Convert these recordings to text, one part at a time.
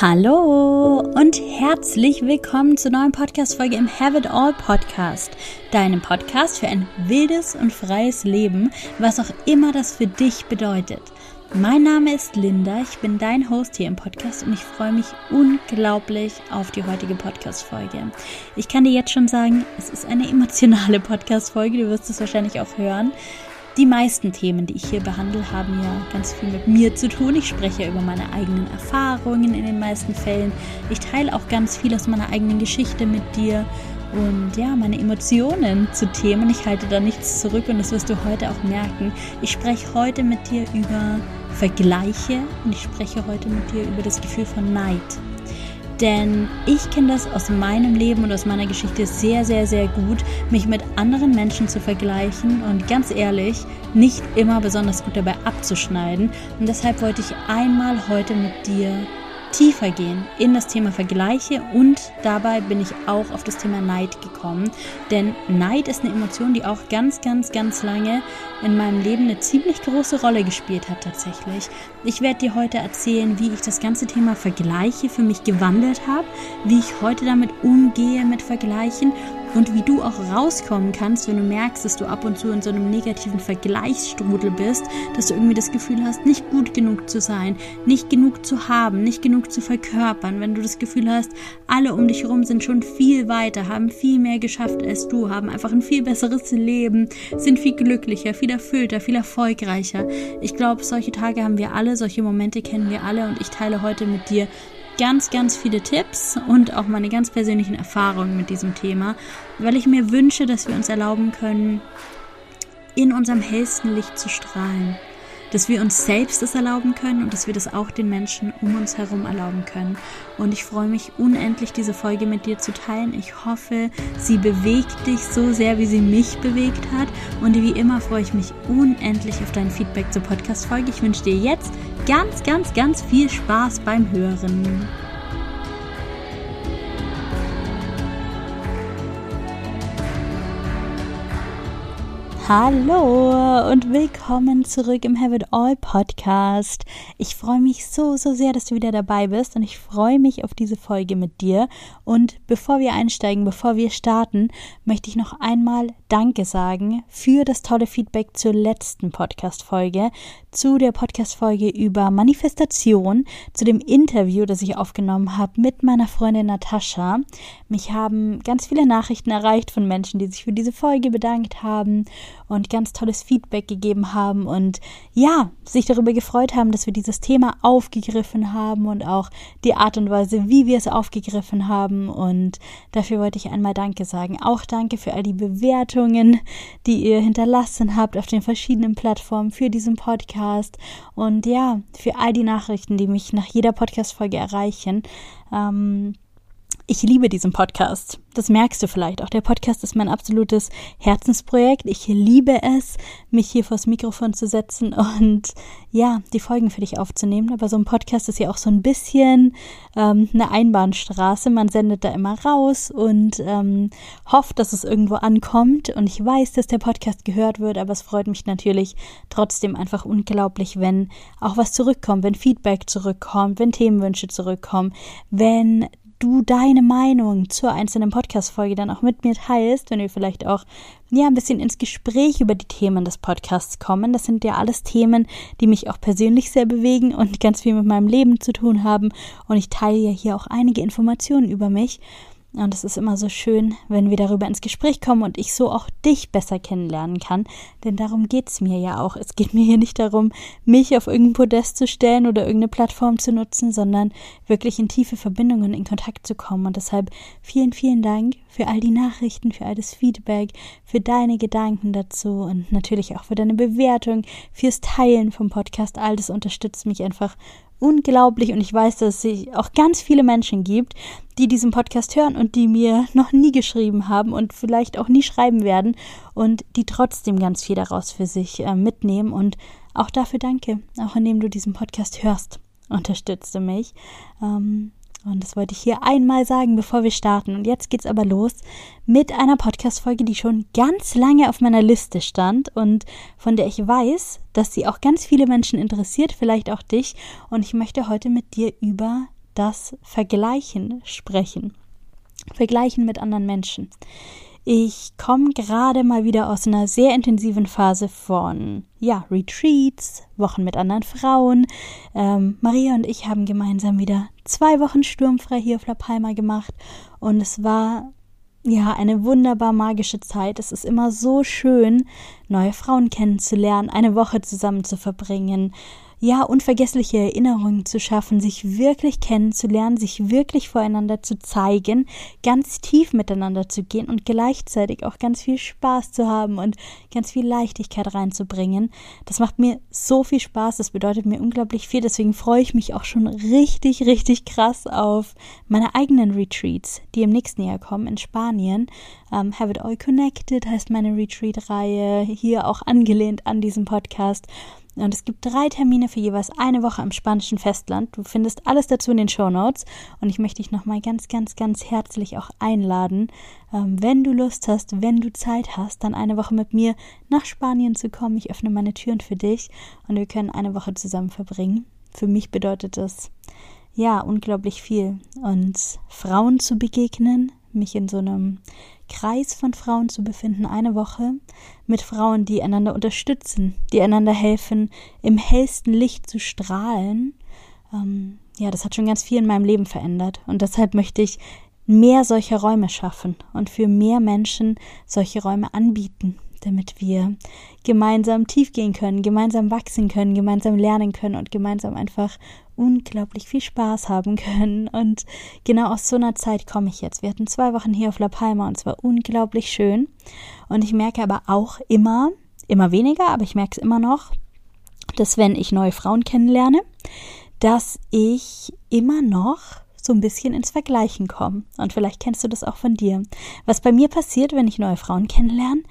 Hallo und herzlich willkommen zur neuen Podcast-Folge im Have It All Podcast, deinem Podcast für ein wildes und freies Leben, was auch immer das für dich bedeutet. Mein Name ist Linda, ich bin dein Host hier im Podcast und ich freue mich unglaublich auf die heutige Podcast-Folge. Ich kann dir jetzt schon sagen, es ist eine emotionale Podcast-Folge, du wirst es wahrscheinlich auch hören. Die meisten Themen, die ich hier behandle, haben ja ganz viel mit mir zu tun. Ich spreche über meine eigenen Erfahrungen in den meisten Fällen. Ich teile auch ganz viel aus meiner eigenen Geschichte mit dir und ja, meine Emotionen zu Themen. Ich halte da nichts zurück und das wirst du heute auch merken. Ich spreche heute mit dir über Vergleiche und ich spreche heute mit dir über das Gefühl von Neid. Denn ich kenne das aus meinem Leben und aus meiner Geschichte sehr, sehr, sehr gut, mich mit anderen Menschen zu vergleichen und ganz ehrlich, nicht immer besonders gut dabei abzuschneiden. Und deshalb wollte ich einmal heute mit dir tiefer gehen in das Thema Vergleiche und dabei bin ich auch auf das Thema Neid gekommen. Denn Neid ist eine Emotion, die auch ganz, ganz, ganz lange in meinem Leben eine ziemlich große Rolle gespielt hat tatsächlich. Ich werde dir heute erzählen, wie ich das ganze Thema Vergleiche für mich gewandelt habe, wie ich heute damit umgehe mit Vergleichen und wie du auch rauskommen kannst, wenn du merkst, dass du ab und zu in so einem negativen Vergleichsstrudel bist, dass du irgendwie das Gefühl hast, nicht gut genug zu sein, nicht genug zu haben, nicht genug zu verkörpern, wenn du das Gefühl hast, alle um dich herum sind schon viel weiter, haben viel mehr geschafft als du, haben einfach ein viel besseres Leben, sind viel glücklicher, viel erfüllter, viel erfolgreicher. Ich glaube, solche Tage haben wir alle, solche Momente kennen wir alle und ich teile heute mit dir ganz, ganz viele Tipps und auch meine ganz persönlichen Erfahrungen mit diesem Thema, weil ich mir wünsche, dass wir uns erlauben können, in unserem hellsten Licht zu strahlen dass wir uns selbst das erlauben können und dass wir das auch den Menschen um uns herum erlauben können. Und ich freue mich unendlich, diese Folge mit dir zu teilen. Ich hoffe, sie bewegt dich so sehr, wie sie mich bewegt hat. Und wie immer freue ich mich unendlich auf dein Feedback zur Podcast-Folge. Ich wünsche dir jetzt ganz, ganz, ganz viel Spaß beim Hören. Hallo und willkommen zurück im Have It All Podcast. Ich freue mich so, so sehr, dass du wieder dabei bist und ich freue mich auf diese Folge mit dir. Und bevor wir einsteigen, bevor wir starten, möchte ich noch einmal Danke sagen für das tolle Feedback zur letzten Podcast-Folge, zu der Podcast-Folge über Manifestation, zu dem Interview, das ich aufgenommen habe mit meiner Freundin Natascha. Mich haben ganz viele Nachrichten erreicht von Menschen, die sich für diese Folge bedankt haben und ganz tolles Feedback gegeben haben und ja, sich darüber gefreut haben, dass wir dieses Thema aufgegriffen haben und auch die Art und Weise, wie wir es aufgegriffen haben. Und dafür wollte ich einmal Danke sagen. Auch danke für all die Bewertungen, die ihr hinterlassen habt auf den verschiedenen Plattformen für diesen Podcast und ja, für all die Nachrichten, die mich nach jeder Podcast-Folge erreichen. Ähm, ich liebe diesen Podcast. Das merkst du vielleicht. Auch der Podcast ist mein absolutes Herzensprojekt. Ich liebe es, mich hier vors Mikrofon zu setzen und ja, die Folgen für dich aufzunehmen. Aber so ein Podcast ist ja auch so ein bisschen ähm, eine Einbahnstraße. Man sendet da immer raus und ähm, hofft, dass es irgendwo ankommt. Und ich weiß, dass der Podcast gehört wird, aber es freut mich natürlich trotzdem einfach unglaublich, wenn auch was zurückkommt, wenn Feedback zurückkommt, wenn Themenwünsche zurückkommen, wenn du deine Meinung zur einzelnen Podcast-Folge dann auch mit mir teilst, wenn wir vielleicht auch ja ein bisschen ins Gespräch über die Themen des Podcasts kommen. Das sind ja alles Themen, die mich auch persönlich sehr bewegen und ganz viel mit meinem Leben zu tun haben. Und ich teile ja hier auch einige Informationen über mich. Und es ist immer so schön, wenn wir darüber ins Gespräch kommen und ich so auch dich besser kennenlernen kann. Denn darum geht's mir ja auch. Es geht mir hier nicht darum, mich auf irgendein Podest zu stellen oder irgendeine Plattform zu nutzen, sondern wirklich in tiefe Verbindungen in Kontakt zu kommen. Und deshalb vielen, vielen Dank für all die Nachrichten, für all das Feedback, für deine Gedanken dazu und natürlich auch für deine Bewertung, fürs Teilen vom Podcast. All das unterstützt mich einfach unglaublich und ich weiß, dass es auch ganz viele Menschen gibt, die diesen Podcast hören und die mir noch nie geschrieben haben und vielleicht auch nie schreiben werden und die trotzdem ganz viel daraus für sich äh, mitnehmen und auch dafür danke, auch indem du diesen Podcast hörst, unterstützt du mich. Ähm, und das wollte ich hier einmal sagen, bevor wir starten. Und jetzt geht's aber los mit einer Podcast-Folge, die schon ganz lange auf meiner Liste stand und von der ich weiß, dass sie auch ganz viele Menschen interessiert, vielleicht auch dich. Und ich möchte heute mit dir über das Vergleichen sprechen. Vergleichen mit anderen Menschen. Ich komme gerade mal wieder aus einer sehr intensiven Phase von ja, Retreats, Wochen mit anderen Frauen. Ähm, Maria und ich haben gemeinsam wieder zwei Wochen sturmfrei hier auf La Palma gemacht und es war ja eine wunderbar magische Zeit. Es ist immer so schön, neue Frauen kennenzulernen, eine Woche zusammen zu verbringen, ja, unvergessliche Erinnerungen zu schaffen, sich wirklich kennenzulernen, sich wirklich voreinander zu zeigen, ganz tief miteinander zu gehen und gleichzeitig auch ganz viel Spaß zu haben und ganz viel Leichtigkeit reinzubringen. Das macht mir so viel Spaß, das bedeutet mir unglaublich viel, deswegen freue ich mich auch schon richtig, richtig krass auf meine eigenen Retreats, die im nächsten Jahr kommen in Spanien. Um, ähm, Have It All Connected heißt meine Retreat-Reihe, hier auch angelehnt an diesen Podcast. Und es gibt drei Termine für jeweils eine Woche am spanischen Festland. Du findest alles dazu in den Show Notes. Und ich möchte dich nochmal ganz, ganz, ganz herzlich auch einladen, ähm, wenn du Lust hast, wenn du Zeit hast, dann eine Woche mit mir nach Spanien zu kommen. Ich öffne meine Türen für dich und wir können eine Woche zusammen verbringen. Für mich bedeutet das ja unglaublich viel. Und Frauen zu begegnen, mich in so einem Kreis von Frauen zu befinden, eine Woche mit Frauen, die einander unterstützen, die einander helfen, im hellsten Licht zu strahlen. Ähm, ja, das hat schon ganz viel in meinem Leben verändert. Und deshalb möchte ich mehr solcher Räume schaffen und für mehr Menschen solche Räume anbieten, damit wir gemeinsam tief gehen können, gemeinsam wachsen können, gemeinsam lernen können und gemeinsam einfach unglaublich viel Spaß haben können. Und genau aus so einer Zeit komme ich jetzt. Wir hatten zwei Wochen hier auf La Palma und es war unglaublich schön. Und ich merke aber auch immer, immer weniger, aber ich merke es immer noch, dass wenn ich neue Frauen kennenlerne, dass ich immer noch so ein bisschen ins Vergleichen kommen. Und vielleicht kennst du das auch von dir. Was bei mir passiert, wenn ich neue Frauen kennenlerne,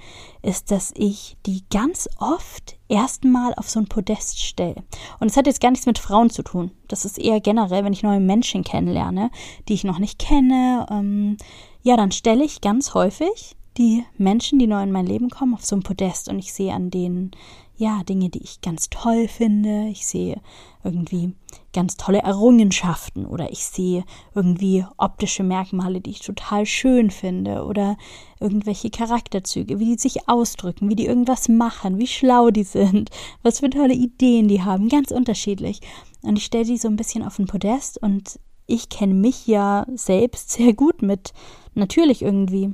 ist, dass ich die ganz oft erstmal auf so ein Podest stelle. Und es hat jetzt gar nichts mit Frauen zu tun. Das ist eher generell, wenn ich neue Menschen kennenlerne, die ich noch nicht kenne. Ähm, ja, dann stelle ich ganz häufig die Menschen, die neu in mein Leben kommen, auf so ein Podest und ich sehe an denen ja, Dinge, die ich ganz toll finde. Ich sehe irgendwie ganz tolle Errungenschaften oder ich sehe irgendwie optische Merkmale, die ich total schön finde oder irgendwelche Charakterzüge, wie die sich ausdrücken, wie die irgendwas machen, wie schlau die sind, was für tolle Ideen die haben, ganz unterschiedlich. Und ich stelle die so ein bisschen auf den Podest und ich kenne mich ja selbst sehr gut mit natürlich irgendwie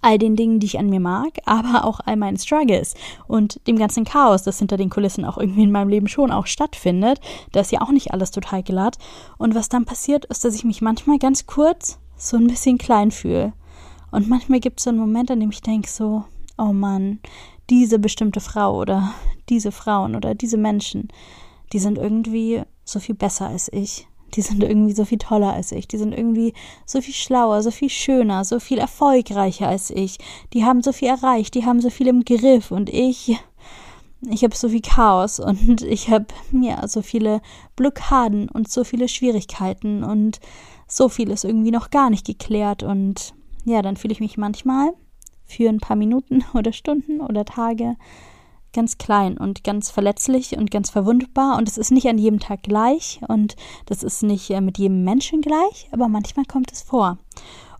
all den Dingen, die ich an mir mag, aber auch all meinen Struggles und dem ganzen Chaos, das hinter den Kulissen auch irgendwie in meinem Leben schon auch stattfindet. Da ist ja auch nicht alles total glatt. Und was dann passiert, ist, dass ich mich manchmal ganz kurz so ein bisschen klein fühle. Und manchmal gibt es so einen Moment, an dem ich denke so, oh Mann, diese bestimmte Frau oder diese Frauen oder diese Menschen, die sind irgendwie so viel besser als ich die sind irgendwie so viel toller als ich, die sind irgendwie so viel schlauer, so viel schöner, so viel erfolgreicher als ich, die haben so viel erreicht, die haben so viel im Griff. Und ich, ich habe so viel Chaos und ich habe ja so viele Blockaden und so viele Schwierigkeiten und so viel ist irgendwie noch gar nicht geklärt. Und ja, dann fühle ich mich manchmal für ein paar Minuten oder Stunden oder Tage ganz klein und ganz verletzlich und ganz verwundbar und es ist nicht an jedem Tag gleich und das ist nicht äh, mit jedem Menschen gleich, aber manchmal kommt es vor.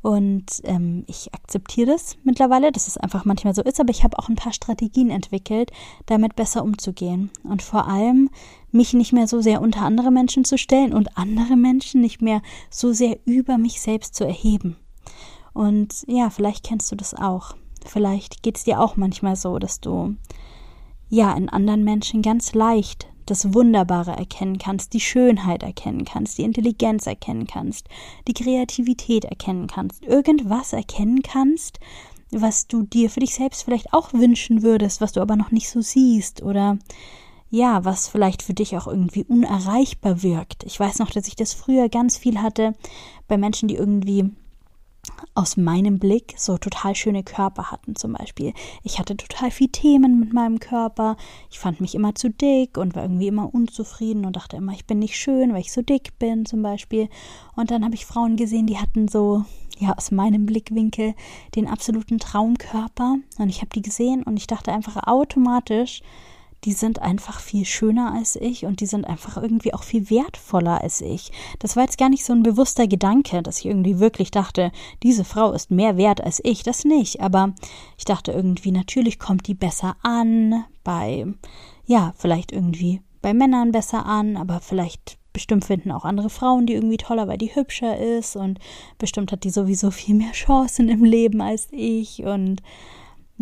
Und ähm, ich akzeptiere das mittlerweile, dass es einfach manchmal so ist, aber ich habe auch ein paar Strategien entwickelt, damit besser umzugehen. Und vor allem mich nicht mehr so sehr unter andere Menschen zu stellen und andere Menschen nicht mehr so sehr über mich selbst zu erheben. Und ja, vielleicht kennst du das auch. Vielleicht geht es dir auch manchmal so, dass du ja in anderen Menschen ganz leicht das Wunderbare erkennen kannst, die Schönheit erkennen kannst, die Intelligenz erkennen kannst, die Kreativität erkennen kannst, irgendwas erkennen kannst, was du dir für dich selbst vielleicht auch wünschen würdest, was du aber noch nicht so siehst oder ja, was vielleicht für dich auch irgendwie unerreichbar wirkt. Ich weiß noch, dass ich das früher ganz viel hatte bei Menschen, die irgendwie aus meinem Blick so total schöne Körper hatten zum Beispiel. Ich hatte total viel Themen mit meinem Körper. Ich fand mich immer zu dick und war irgendwie immer unzufrieden und dachte immer, ich bin nicht schön, weil ich so dick bin zum Beispiel. Und dann habe ich Frauen gesehen, die hatten so, ja, aus meinem Blickwinkel den absoluten Traumkörper. Und ich habe die gesehen und ich dachte einfach automatisch, die sind einfach viel schöner als ich und die sind einfach irgendwie auch viel wertvoller als ich. Das war jetzt gar nicht so ein bewusster Gedanke, dass ich irgendwie wirklich dachte, diese Frau ist mehr wert als ich. Das nicht. Aber ich dachte irgendwie, natürlich kommt die besser an bei, ja, vielleicht irgendwie bei Männern besser an, aber vielleicht bestimmt finden auch andere Frauen die irgendwie toller, weil die hübscher ist und bestimmt hat die sowieso viel mehr Chancen im Leben als ich und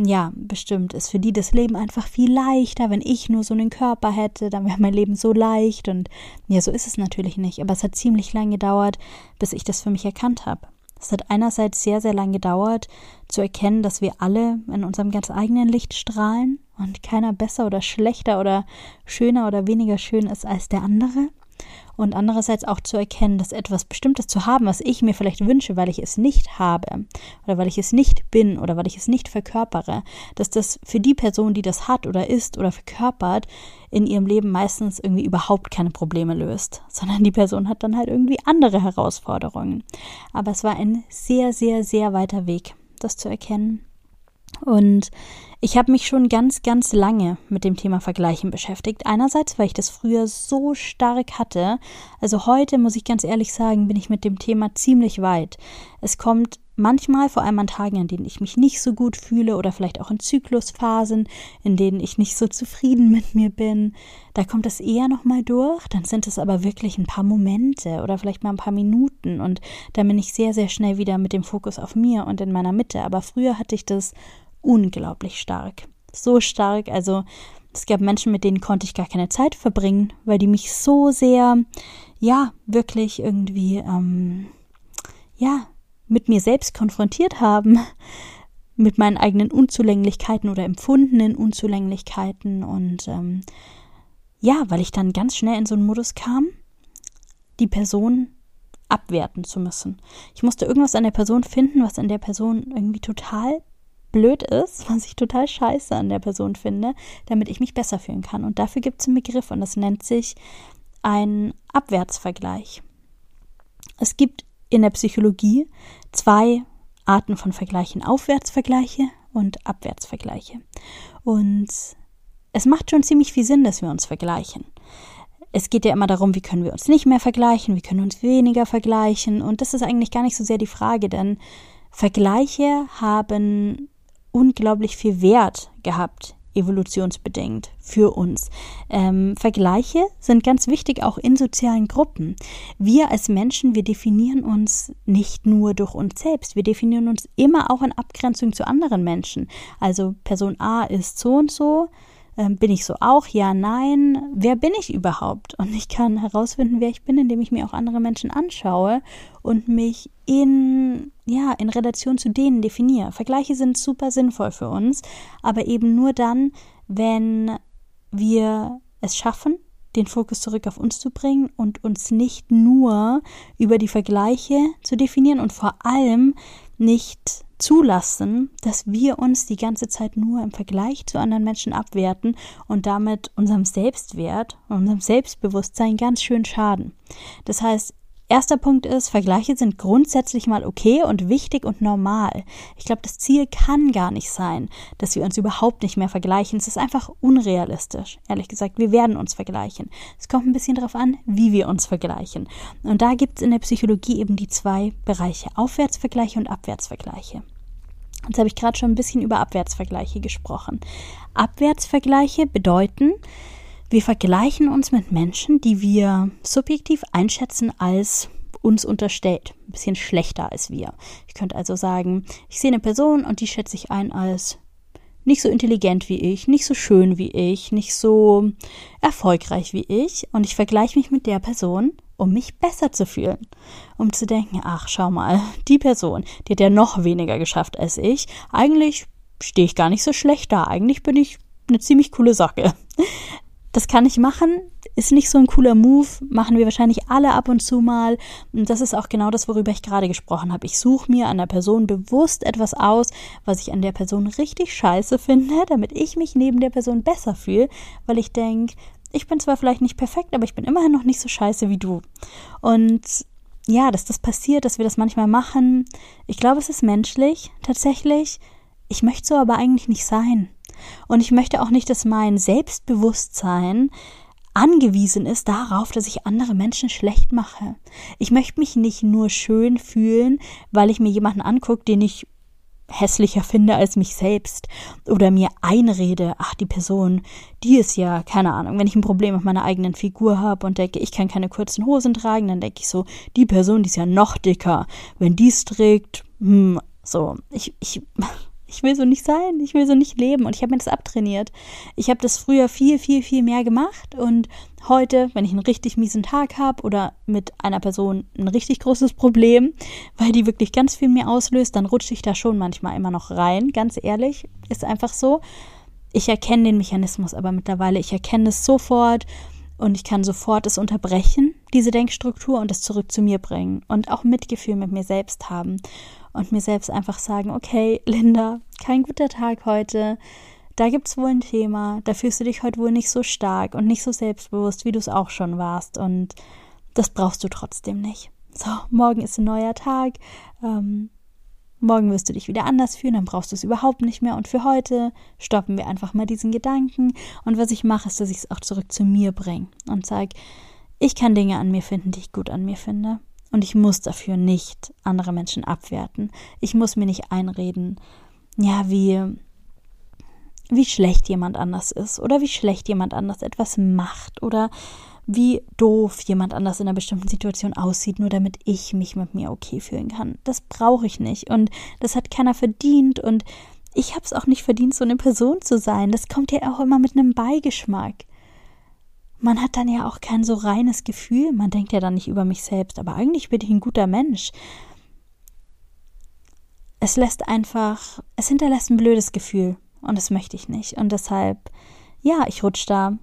ja, bestimmt ist für die das Leben einfach viel leichter. Wenn ich nur so einen Körper hätte, dann wäre mein Leben so leicht. Und ja, so ist es natürlich nicht. Aber es hat ziemlich lange gedauert, bis ich das für mich erkannt habe. Es hat einerseits sehr, sehr lange gedauert, zu erkennen, dass wir alle in unserem ganz eigenen Licht strahlen und keiner besser oder schlechter oder schöner oder weniger schön ist als der andere und andererseits auch zu erkennen, dass etwas Bestimmtes zu haben, was ich mir vielleicht wünsche, weil ich es nicht habe oder weil ich es nicht bin oder weil ich es nicht verkörpere, dass das für die Person, die das hat oder ist oder verkörpert, in ihrem Leben meistens irgendwie überhaupt keine Probleme löst, sondern die Person hat dann halt irgendwie andere Herausforderungen. Aber es war ein sehr, sehr, sehr weiter Weg, das zu erkennen. Und ich habe mich schon ganz, ganz lange mit dem Thema Vergleichen beschäftigt. Einerseits, weil ich das früher so stark hatte. Also heute, muss ich ganz ehrlich sagen, bin ich mit dem Thema ziemlich weit. Es kommt manchmal, vor allem an Tagen, an denen ich mich nicht so gut fühle oder vielleicht auch in Zyklusphasen, in denen ich nicht so zufrieden mit mir bin, da kommt es eher nochmal durch. Dann sind es aber wirklich ein paar Momente oder vielleicht mal ein paar Minuten und dann bin ich sehr, sehr schnell wieder mit dem Fokus auf mir und in meiner Mitte. Aber früher hatte ich das unglaublich stark. So stark, also es gab Menschen, mit denen konnte ich gar keine Zeit verbringen, weil die mich so sehr, ja, wirklich irgendwie, ähm, ja, mit mir selbst konfrontiert haben, mit meinen eigenen Unzulänglichkeiten oder empfundenen Unzulänglichkeiten und ähm, ja, weil ich dann ganz schnell in so einen Modus kam, die Person abwerten zu müssen. Ich musste irgendwas an der Person finden, was an der Person irgendwie total blöd ist, was ich total scheiße an der Person finde, damit ich mich besser fühlen kann. Und dafür gibt es einen Begriff und das nennt sich ein Abwärtsvergleich. Es gibt in der Psychologie zwei Arten von Vergleichen, Aufwärtsvergleiche und Abwärtsvergleiche. Und es macht schon ziemlich viel Sinn, dass wir uns vergleichen. Es geht ja immer darum, wie können wir uns nicht mehr vergleichen, wie können wir uns weniger vergleichen. Und das ist eigentlich gar nicht so sehr die Frage, denn Vergleiche haben unglaublich viel Wert gehabt, evolutionsbedingt für uns. Ähm, Vergleiche sind ganz wichtig auch in sozialen Gruppen. Wir als Menschen, wir definieren uns nicht nur durch uns selbst, wir definieren uns immer auch in Abgrenzung zu anderen Menschen. Also Person A ist so und so, ähm, bin ich so auch? Ja, nein. Wer bin ich überhaupt? Und ich kann herausfinden, wer ich bin, indem ich mir auch andere Menschen anschaue und mich in, ja, in Relation zu denen definiere. Vergleiche sind super sinnvoll für uns, aber eben nur dann, wenn wir es schaffen, den Fokus zurück auf uns zu bringen und uns nicht nur über die Vergleiche zu definieren und vor allem nicht zulassen, dass wir uns die ganze Zeit nur im Vergleich zu anderen Menschen abwerten und damit unserem Selbstwert und unserem Selbstbewusstsein ganz schön schaden. Das heißt, Erster Punkt ist, Vergleiche sind grundsätzlich mal okay und wichtig und normal. Ich glaube, das Ziel kann gar nicht sein, dass wir uns überhaupt nicht mehr vergleichen. Es ist einfach unrealistisch. Ehrlich gesagt, wir werden uns vergleichen. Es kommt ein bisschen darauf an, wie wir uns vergleichen. Und da gibt es in der Psychologie eben die zwei Bereiche, Aufwärtsvergleiche und Abwärtsvergleiche. Jetzt habe ich gerade schon ein bisschen über Abwärtsvergleiche gesprochen. Abwärtsvergleiche bedeuten, wir vergleichen uns mit Menschen, die wir subjektiv einschätzen als uns unterstellt. Ein bisschen schlechter als wir. Ich könnte also sagen, ich sehe eine Person und die schätze ich ein als nicht so intelligent wie ich, nicht so schön wie ich, nicht so erfolgreich wie ich und ich vergleiche mich mit der Person, um mich besser zu fühlen, um zu denken, ach, schau mal, die Person, die hat ja noch weniger geschafft als ich, eigentlich stehe ich gar nicht so schlecht da, eigentlich bin ich eine ziemlich coole Socke. Das kann ich machen, ist nicht so ein cooler Move, machen wir wahrscheinlich alle ab und zu mal. Und das ist auch genau das, worüber ich gerade gesprochen habe. Ich suche mir an der Person bewusst etwas aus, was ich an der Person richtig scheiße finde, damit ich mich neben der Person besser fühle, weil ich denke, ich bin zwar vielleicht nicht perfekt, aber ich bin immerhin noch nicht so scheiße wie du. Und ja, dass das passiert, dass wir das manchmal machen, ich glaube, es ist menschlich, tatsächlich. Ich möchte so aber eigentlich nicht sein. Und ich möchte auch nicht, dass mein Selbstbewusstsein angewiesen ist darauf, dass ich andere Menschen schlecht mache. Ich möchte mich nicht nur schön fühlen, weil ich mir jemanden angucke, den ich hässlicher finde als mich selbst oder mir einrede, ach, die Person, die ist ja, keine Ahnung, wenn ich ein Problem mit meiner eigenen Figur habe und denke, ich kann keine kurzen Hosen tragen, dann denke ich so, die Person, die ist ja noch dicker. Wenn die es trägt, hm, so, ich, ich, ich will so nicht sein, ich will so nicht leben. Und ich habe mir das abtrainiert. Ich habe das früher viel, viel, viel mehr gemacht. Und heute, wenn ich einen richtig miesen Tag habe oder mit einer Person ein richtig großes Problem, weil die wirklich ganz viel mehr auslöst, dann rutsche ich da schon manchmal immer noch rein, ganz ehrlich, ist einfach so. Ich erkenne den Mechanismus aber mittlerweile, ich erkenne es sofort. Und ich kann sofort es unterbrechen, diese Denkstruktur und es zurück zu mir bringen. Und auch Mitgefühl mit mir selbst haben und mir selbst einfach sagen, okay, Linda, kein guter Tag heute. Da gibt es wohl ein Thema, da fühlst du dich heute wohl nicht so stark und nicht so selbstbewusst, wie du es auch schon warst. Und das brauchst du trotzdem nicht. So, morgen ist ein neuer Tag. Ähm, morgen wirst du dich wieder anders fühlen, dann brauchst du es überhaupt nicht mehr. Und für heute stoppen wir einfach mal diesen Gedanken. Und was ich mache, ist, dass ich es auch zurück zu mir bringe und sage, ich kann Dinge an mir finden, die ich gut an mir finde. Und ich muss dafür nicht andere Menschen abwerten. Ich muss mir nicht einreden, ja, wie, wie schlecht jemand anders ist oder wie schlecht jemand anders etwas macht oder wie doof jemand anders in einer bestimmten Situation aussieht, nur damit ich mich mit mir okay fühlen kann. Das brauche ich nicht und das hat keiner verdient und ich habe es auch nicht verdient, so eine Person zu sein. Das kommt ja auch immer mit einem Beigeschmack man hat dann ja auch kein so reines Gefühl. Man denkt ja dann nicht über mich selbst, aber eigentlich bin ich ein guter Mensch. Es lässt einfach, es hinterlässt ein blödes Gefühl und das möchte ich nicht. Und deshalb, ja, ich rutsche da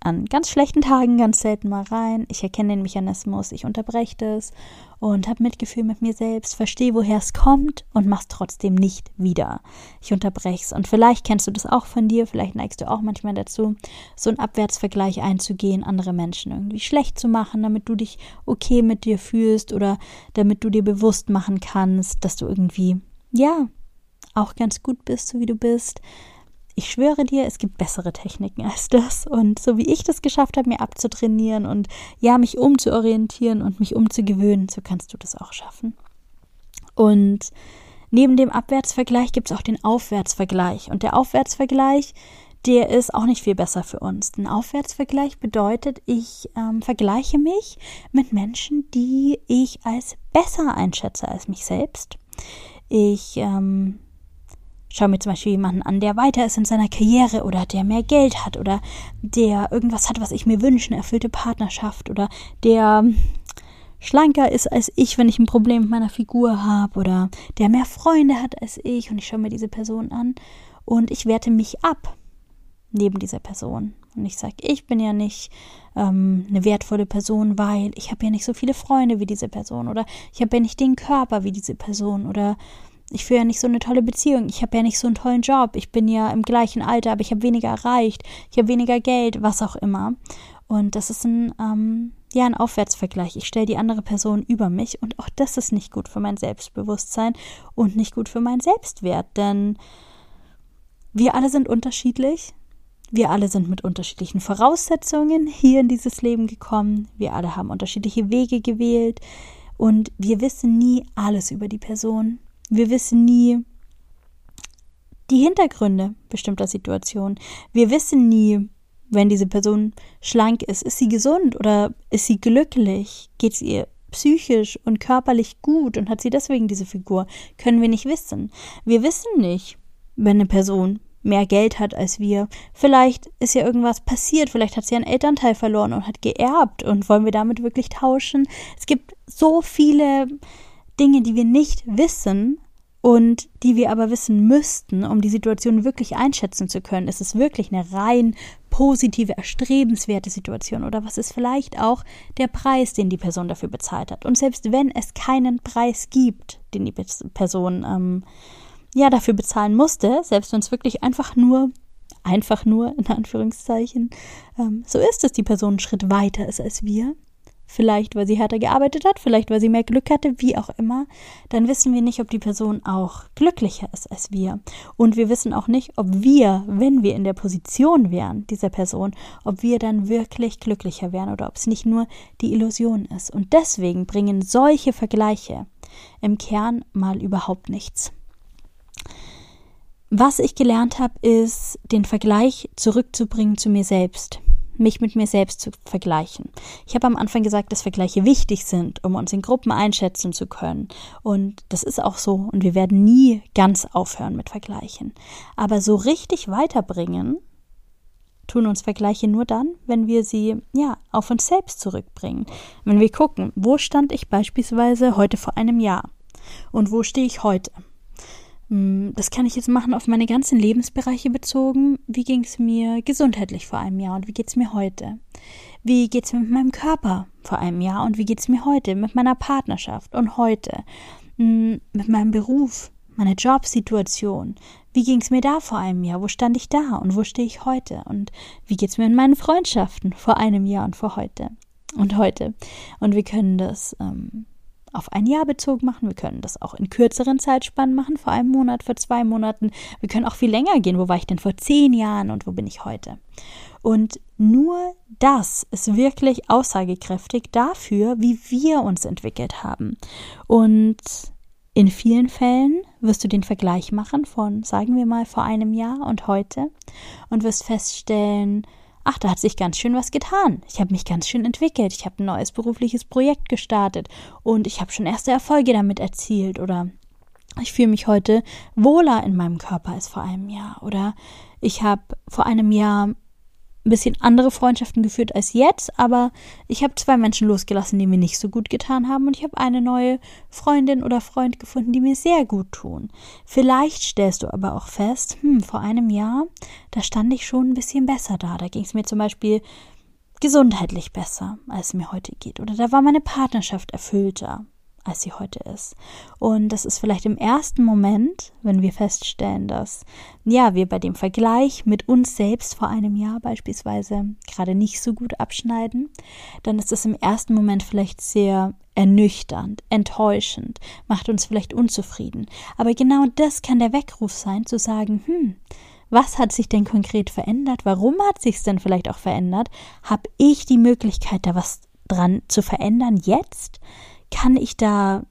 an ganz schlechten Tagen ganz selten mal rein. Ich erkenne den Mechanismus, ich unterbreche das und habe Mitgefühl mit mir selbst, verstehe, woher es kommt und mach's trotzdem nicht wieder. Ich unterbreche es. Und vielleicht kennst du das auch von dir, vielleicht neigst du auch manchmal dazu, so einen Abwärtsvergleich einzugehen, andere Menschen irgendwie schlecht zu machen, damit du dich okay mit dir fühlst oder damit du dir bewusst machen kannst, dass du irgendwie, ja, auch ganz gut bist, so wie du bist ich schwöre dir, es gibt bessere Techniken als das. Und so wie ich das geschafft habe, mir abzutrainieren und ja, mich umzuorientieren und mich umzugewöhnen, so kannst du das auch schaffen. Und neben dem Abwärtsvergleich gibt es auch den Aufwärtsvergleich. Und der Aufwärtsvergleich, der ist auch nicht viel besser für uns. Ein Aufwärtsvergleich bedeutet, ich ähm, vergleiche mich mit Menschen, die ich als besser einschätze als mich selbst. Ich ähm, Schau mir zum Beispiel jemanden an, der weiter ist in seiner Karriere oder der mehr Geld hat oder der irgendwas hat, was ich mir wünsche, eine erfüllte Partnerschaft oder der schlanker ist als ich, wenn ich ein Problem mit meiner Figur habe oder der mehr Freunde hat als ich und ich schaue mir diese Person an und ich werte mich ab neben dieser Person. Und ich sage, ich bin ja nicht ähm, eine wertvolle Person, weil ich habe ja nicht so viele Freunde wie diese Person oder ich habe ja nicht den Körper wie diese Person oder ich führe ja nicht so eine tolle Beziehung, ich habe ja nicht so einen tollen Job, ich bin ja im gleichen Alter, aber ich habe weniger erreicht, ich habe weniger Geld, was auch immer. Und das ist ein, ähm, ja, ein Aufwärtsvergleich. Ich stelle die andere Person über mich und auch das ist nicht gut für mein Selbstbewusstsein und nicht gut für meinen Selbstwert, denn wir alle sind unterschiedlich. Wir alle sind mit unterschiedlichen Voraussetzungen hier in dieses Leben gekommen. Wir alle haben unterschiedliche Wege gewählt und wir wissen nie alles über die Person. Wir wissen nie die Hintergründe bestimmter Situationen. Wir wissen nie, wenn diese Person schlank ist, ist sie gesund oder ist sie glücklich? Geht es ihr psychisch und körperlich gut und hat sie deswegen diese Figur? Können wir nicht wissen. Wir wissen nicht, wenn eine Person mehr Geld hat als wir. Vielleicht ist ja irgendwas passiert, vielleicht hat sie einen Elternteil verloren und hat geerbt und wollen wir damit wirklich tauschen? Es gibt so viele Dinge, die wir nicht wissen und die wir aber wissen müssten, um die Situation wirklich einschätzen zu können. Ist es wirklich eine rein positive, erstrebenswerte Situation oder was ist vielleicht auch der Preis, den die Person dafür bezahlt hat? Und selbst wenn es keinen Preis gibt, den die Person ähm, ja dafür bezahlen musste, selbst wenn es wirklich einfach nur einfach nur in Anführungszeichen ähm, so ist, dass die Person einen Schritt weiter ist als wir, vielleicht weil sie härter gearbeitet hat, vielleicht weil sie mehr Glück hatte, wie auch immer, dann wissen wir nicht, ob die Person auch glücklicher ist als wir. Und wir wissen auch nicht, ob wir, wenn wir in der Position wären, dieser Person, ob wir dann wirklich glücklicher wären oder ob es nicht nur die Illusion ist. Und deswegen bringen solche Vergleiche im Kern mal überhaupt nichts. Was ich gelernt habe, ist, den Vergleich zurückzubringen zu mir selbst mich mit mir selbst zu vergleichen. Ich habe am Anfang gesagt, dass Vergleiche wichtig sind, um uns in Gruppen einschätzen zu können. Und das ist auch so. Und wir werden nie ganz aufhören mit Vergleichen. Aber so richtig weiterbringen tun uns Vergleiche nur dann, wenn wir sie ja auf uns selbst zurückbringen. Wenn wir gucken, wo stand ich beispielsweise heute vor einem Jahr und wo stehe ich heute? Hm, das kann ich jetzt machen auf meine ganzen Lebensbereiche bezogen. Wie ging es mir gesundheitlich vor einem Jahr und wie geht es mir heute? Wie geht es mir mit meinem Körper vor einem Jahr und wie geht es mir heute? Mit meiner Partnerschaft und heute? Hm, mit meinem Beruf, meiner Jobsituation. Wie ging es mir da vor einem Jahr? Wo stand ich da und wo stehe ich heute? Und wie geht es mir in meinen Freundschaften vor einem Jahr und vor heute? Und heute. Und wir können das ähm, auf ein Jahr bezogen machen. Wir können das auch in kürzeren Zeitspannen machen, vor einem Monat, vor zwei Monaten. Wir können auch viel länger gehen. Wo war ich denn vor zehn Jahren und wo bin ich heute? Und nur das ist wirklich aussagekräftig dafür, wie wir uns entwickelt haben. Und in vielen Fällen wirst du den Vergleich machen von, sagen wir mal, vor einem Jahr und heute und wirst feststellen, ach, da hat sich ganz schön was getan. Ich habe mich ganz schön entwickelt. Ich habe ein neues berufliches Projekt gestartet und ich habe schon erste Erfolge damit erzielt oder ich fühle mich heute wohler in meinem Körper als vor einem Jahr oder ich habe vor einem Jahr ein bisschen andere Freundschaften geführt als jetzt, aber ich habe zwei Menschen losgelassen, die mir nicht so gut getan haben und ich habe eine neue Freundin oder Freund gefunden, die mir sehr gut tun. Vielleicht stellst du aber auch fest, hm, vor einem Jahr, da stand ich schon ein bisschen besser da. Da ging es mir zum Beispiel gesundheitlich besser, als es mir heute geht. Oder da war meine Partnerschaft erfüllter als sie heute ist. Und das ist vielleicht im ersten Moment, wenn wir feststellen, dass ja, wir bei dem Vergleich mit uns selbst vor einem Jahr beispielsweise gerade nicht so gut abschneiden, dann ist es im ersten Moment vielleicht sehr ernüchternd, enttäuschend, macht uns vielleicht unzufrieden. Aber genau das kann der Weckruf sein, zu sagen, hm, was hat sich denn konkret verändert? Warum hat sich es denn vielleicht auch verändert? Habe ich die Möglichkeit, da was dran zu verändern jetzt? Kann ich da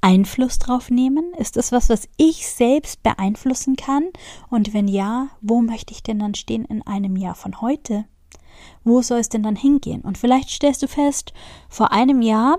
Einfluss drauf nehmen? Ist es was, was ich selbst beeinflussen kann? Und wenn ja, wo möchte ich denn dann stehen in einem Jahr von heute? Wo soll es denn dann hingehen? Und vielleicht stellst du fest, vor einem Jahr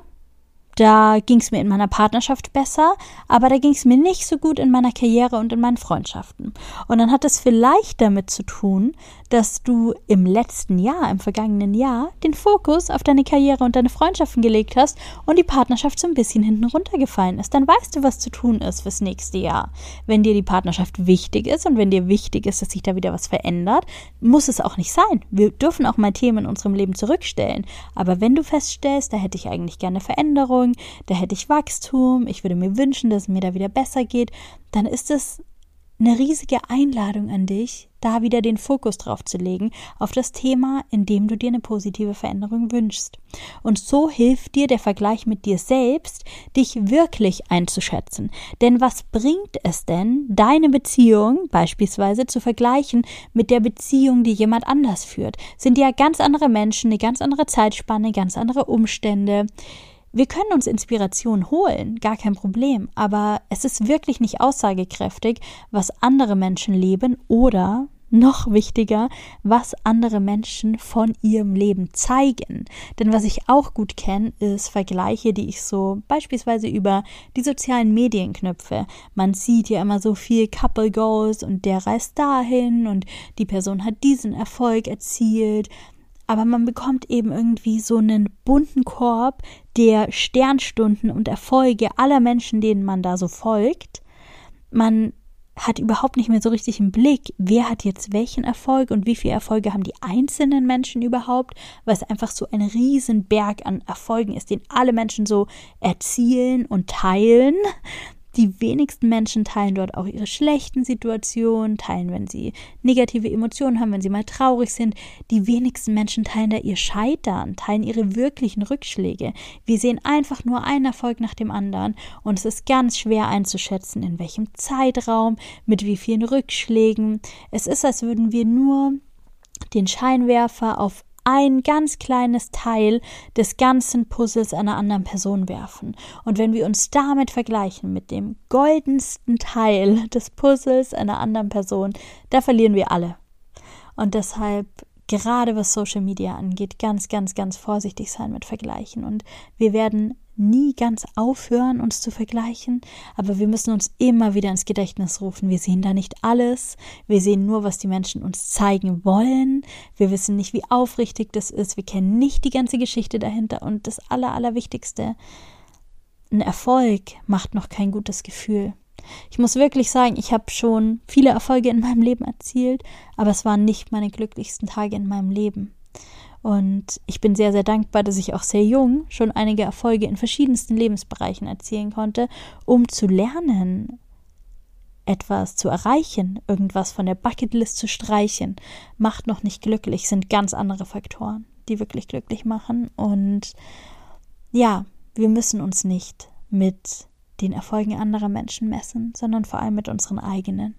da ging es mir in meiner Partnerschaft besser, aber da ging es mir nicht so gut in meiner Karriere und in meinen Freundschaften. Und dann hat es vielleicht damit zu tun, dass du im letzten Jahr, im vergangenen Jahr, den Fokus auf deine Karriere und deine Freundschaften gelegt hast und die Partnerschaft so ein bisschen hinten runtergefallen ist. Dann weißt du, was zu tun ist fürs nächste Jahr. Wenn dir die Partnerschaft wichtig ist und wenn dir wichtig ist, dass sich da wieder was verändert, muss es auch nicht sein. Wir dürfen auch mal Themen in unserem Leben zurückstellen. Aber wenn du feststellst, da hätte ich eigentlich gerne Veränderung, Veränderung, da hätte ich Wachstum, ich würde mir wünschen, dass es mir da wieder besser geht, dann ist es eine riesige Einladung an dich, da wieder den Fokus drauf zu legen, auf das Thema, in dem du dir eine positive Veränderung wünschst. Und so hilft dir der Vergleich mit dir selbst, dich wirklich einzuschätzen. Denn was bringt es denn, deine Beziehung beispielsweise zu vergleichen mit der Beziehung, die jemand anders führt? Sind ja ganz andere Menschen, eine ganz andere Zeitspanne, ganz andere Umstände. Wir können uns Inspiration holen, gar kein Problem, aber es ist wirklich nicht aussagekräftig, was andere Menschen leben oder noch wichtiger, was andere Menschen von ihrem Leben zeigen. Denn was ich auch gut kenne, ist Vergleiche, die ich so beispielsweise über die sozialen Medien knüpfe. Man sieht ja immer so viel Couple Goals und der reist dahin und die Person hat diesen Erfolg erzielt aber man bekommt eben irgendwie so einen bunten Korb der Sternstunden und Erfolge aller Menschen, denen man da so folgt. Man hat überhaupt nicht mehr so richtig im Blick, wer hat jetzt welchen Erfolg und wie viele Erfolge haben die einzelnen Menschen überhaupt, weil es einfach so ein Riesenberg an Erfolgen ist, den alle Menschen so erzielen und teilen, Die wenigsten Menschen teilen dort auch ihre schlechten Situationen, teilen, wenn sie negative Emotionen haben, wenn sie mal traurig sind. Die wenigsten Menschen teilen da ihr Scheitern, teilen ihre wirklichen Rückschläge. Wir sehen einfach nur einen Erfolg nach dem anderen und es ist ganz schwer einzuschätzen, in welchem Zeitraum, mit wie vielen Rückschlägen. Es ist, als würden wir nur den Scheinwerfer auf ein ganz kleines Teil des ganzen Puzzles einer anderen Person werfen. Und wenn wir uns damit vergleichen, mit dem goldensten Teil des Puzzles einer anderen Person, da verlieren wir alle. Und deshalb gerade was Social Media angeht, ganz, ganz, ganz vorsichtig sein mit Vergleichen. Und wir werden nie ganz aufhören, uns zu vergleichen, aber wir müssen uns immer wieder ins Gedächtnis rufen. Wir sehen da nicht alles, wir sehen nur, was die Menschen uns zeigen wollen, wir wissen nicht, wie aufrichtig das ist, wir kennen nicht die ganze Geschichte dahinter und das Aller, Allerwichtigste, ein Erfolg macht noch kein gutes Gefühl. Ich muss wirklich sagen, ich habe schon viele Erfolge in meinem Leben erzielt, aber es waren nicht meine glücklichsten Tage in meinem Leben. Und ich bin sehr, sehr dankbar, dass ich auch sehr jung schon einige Erfolge in verschiedensten Lebensbereichen erzielen konnte, um zu lernen, etwas zu erreichen, irgendwas von der Bucketlist zu streichen, macht noch nicht glücklich, sind ganz andere Faktoren, die wirklich glücklich machen. Und ja, wir müssen uns nicht mit den Erfolgen anderer Menschen messen, sondern vor allem mit unseren eigenen.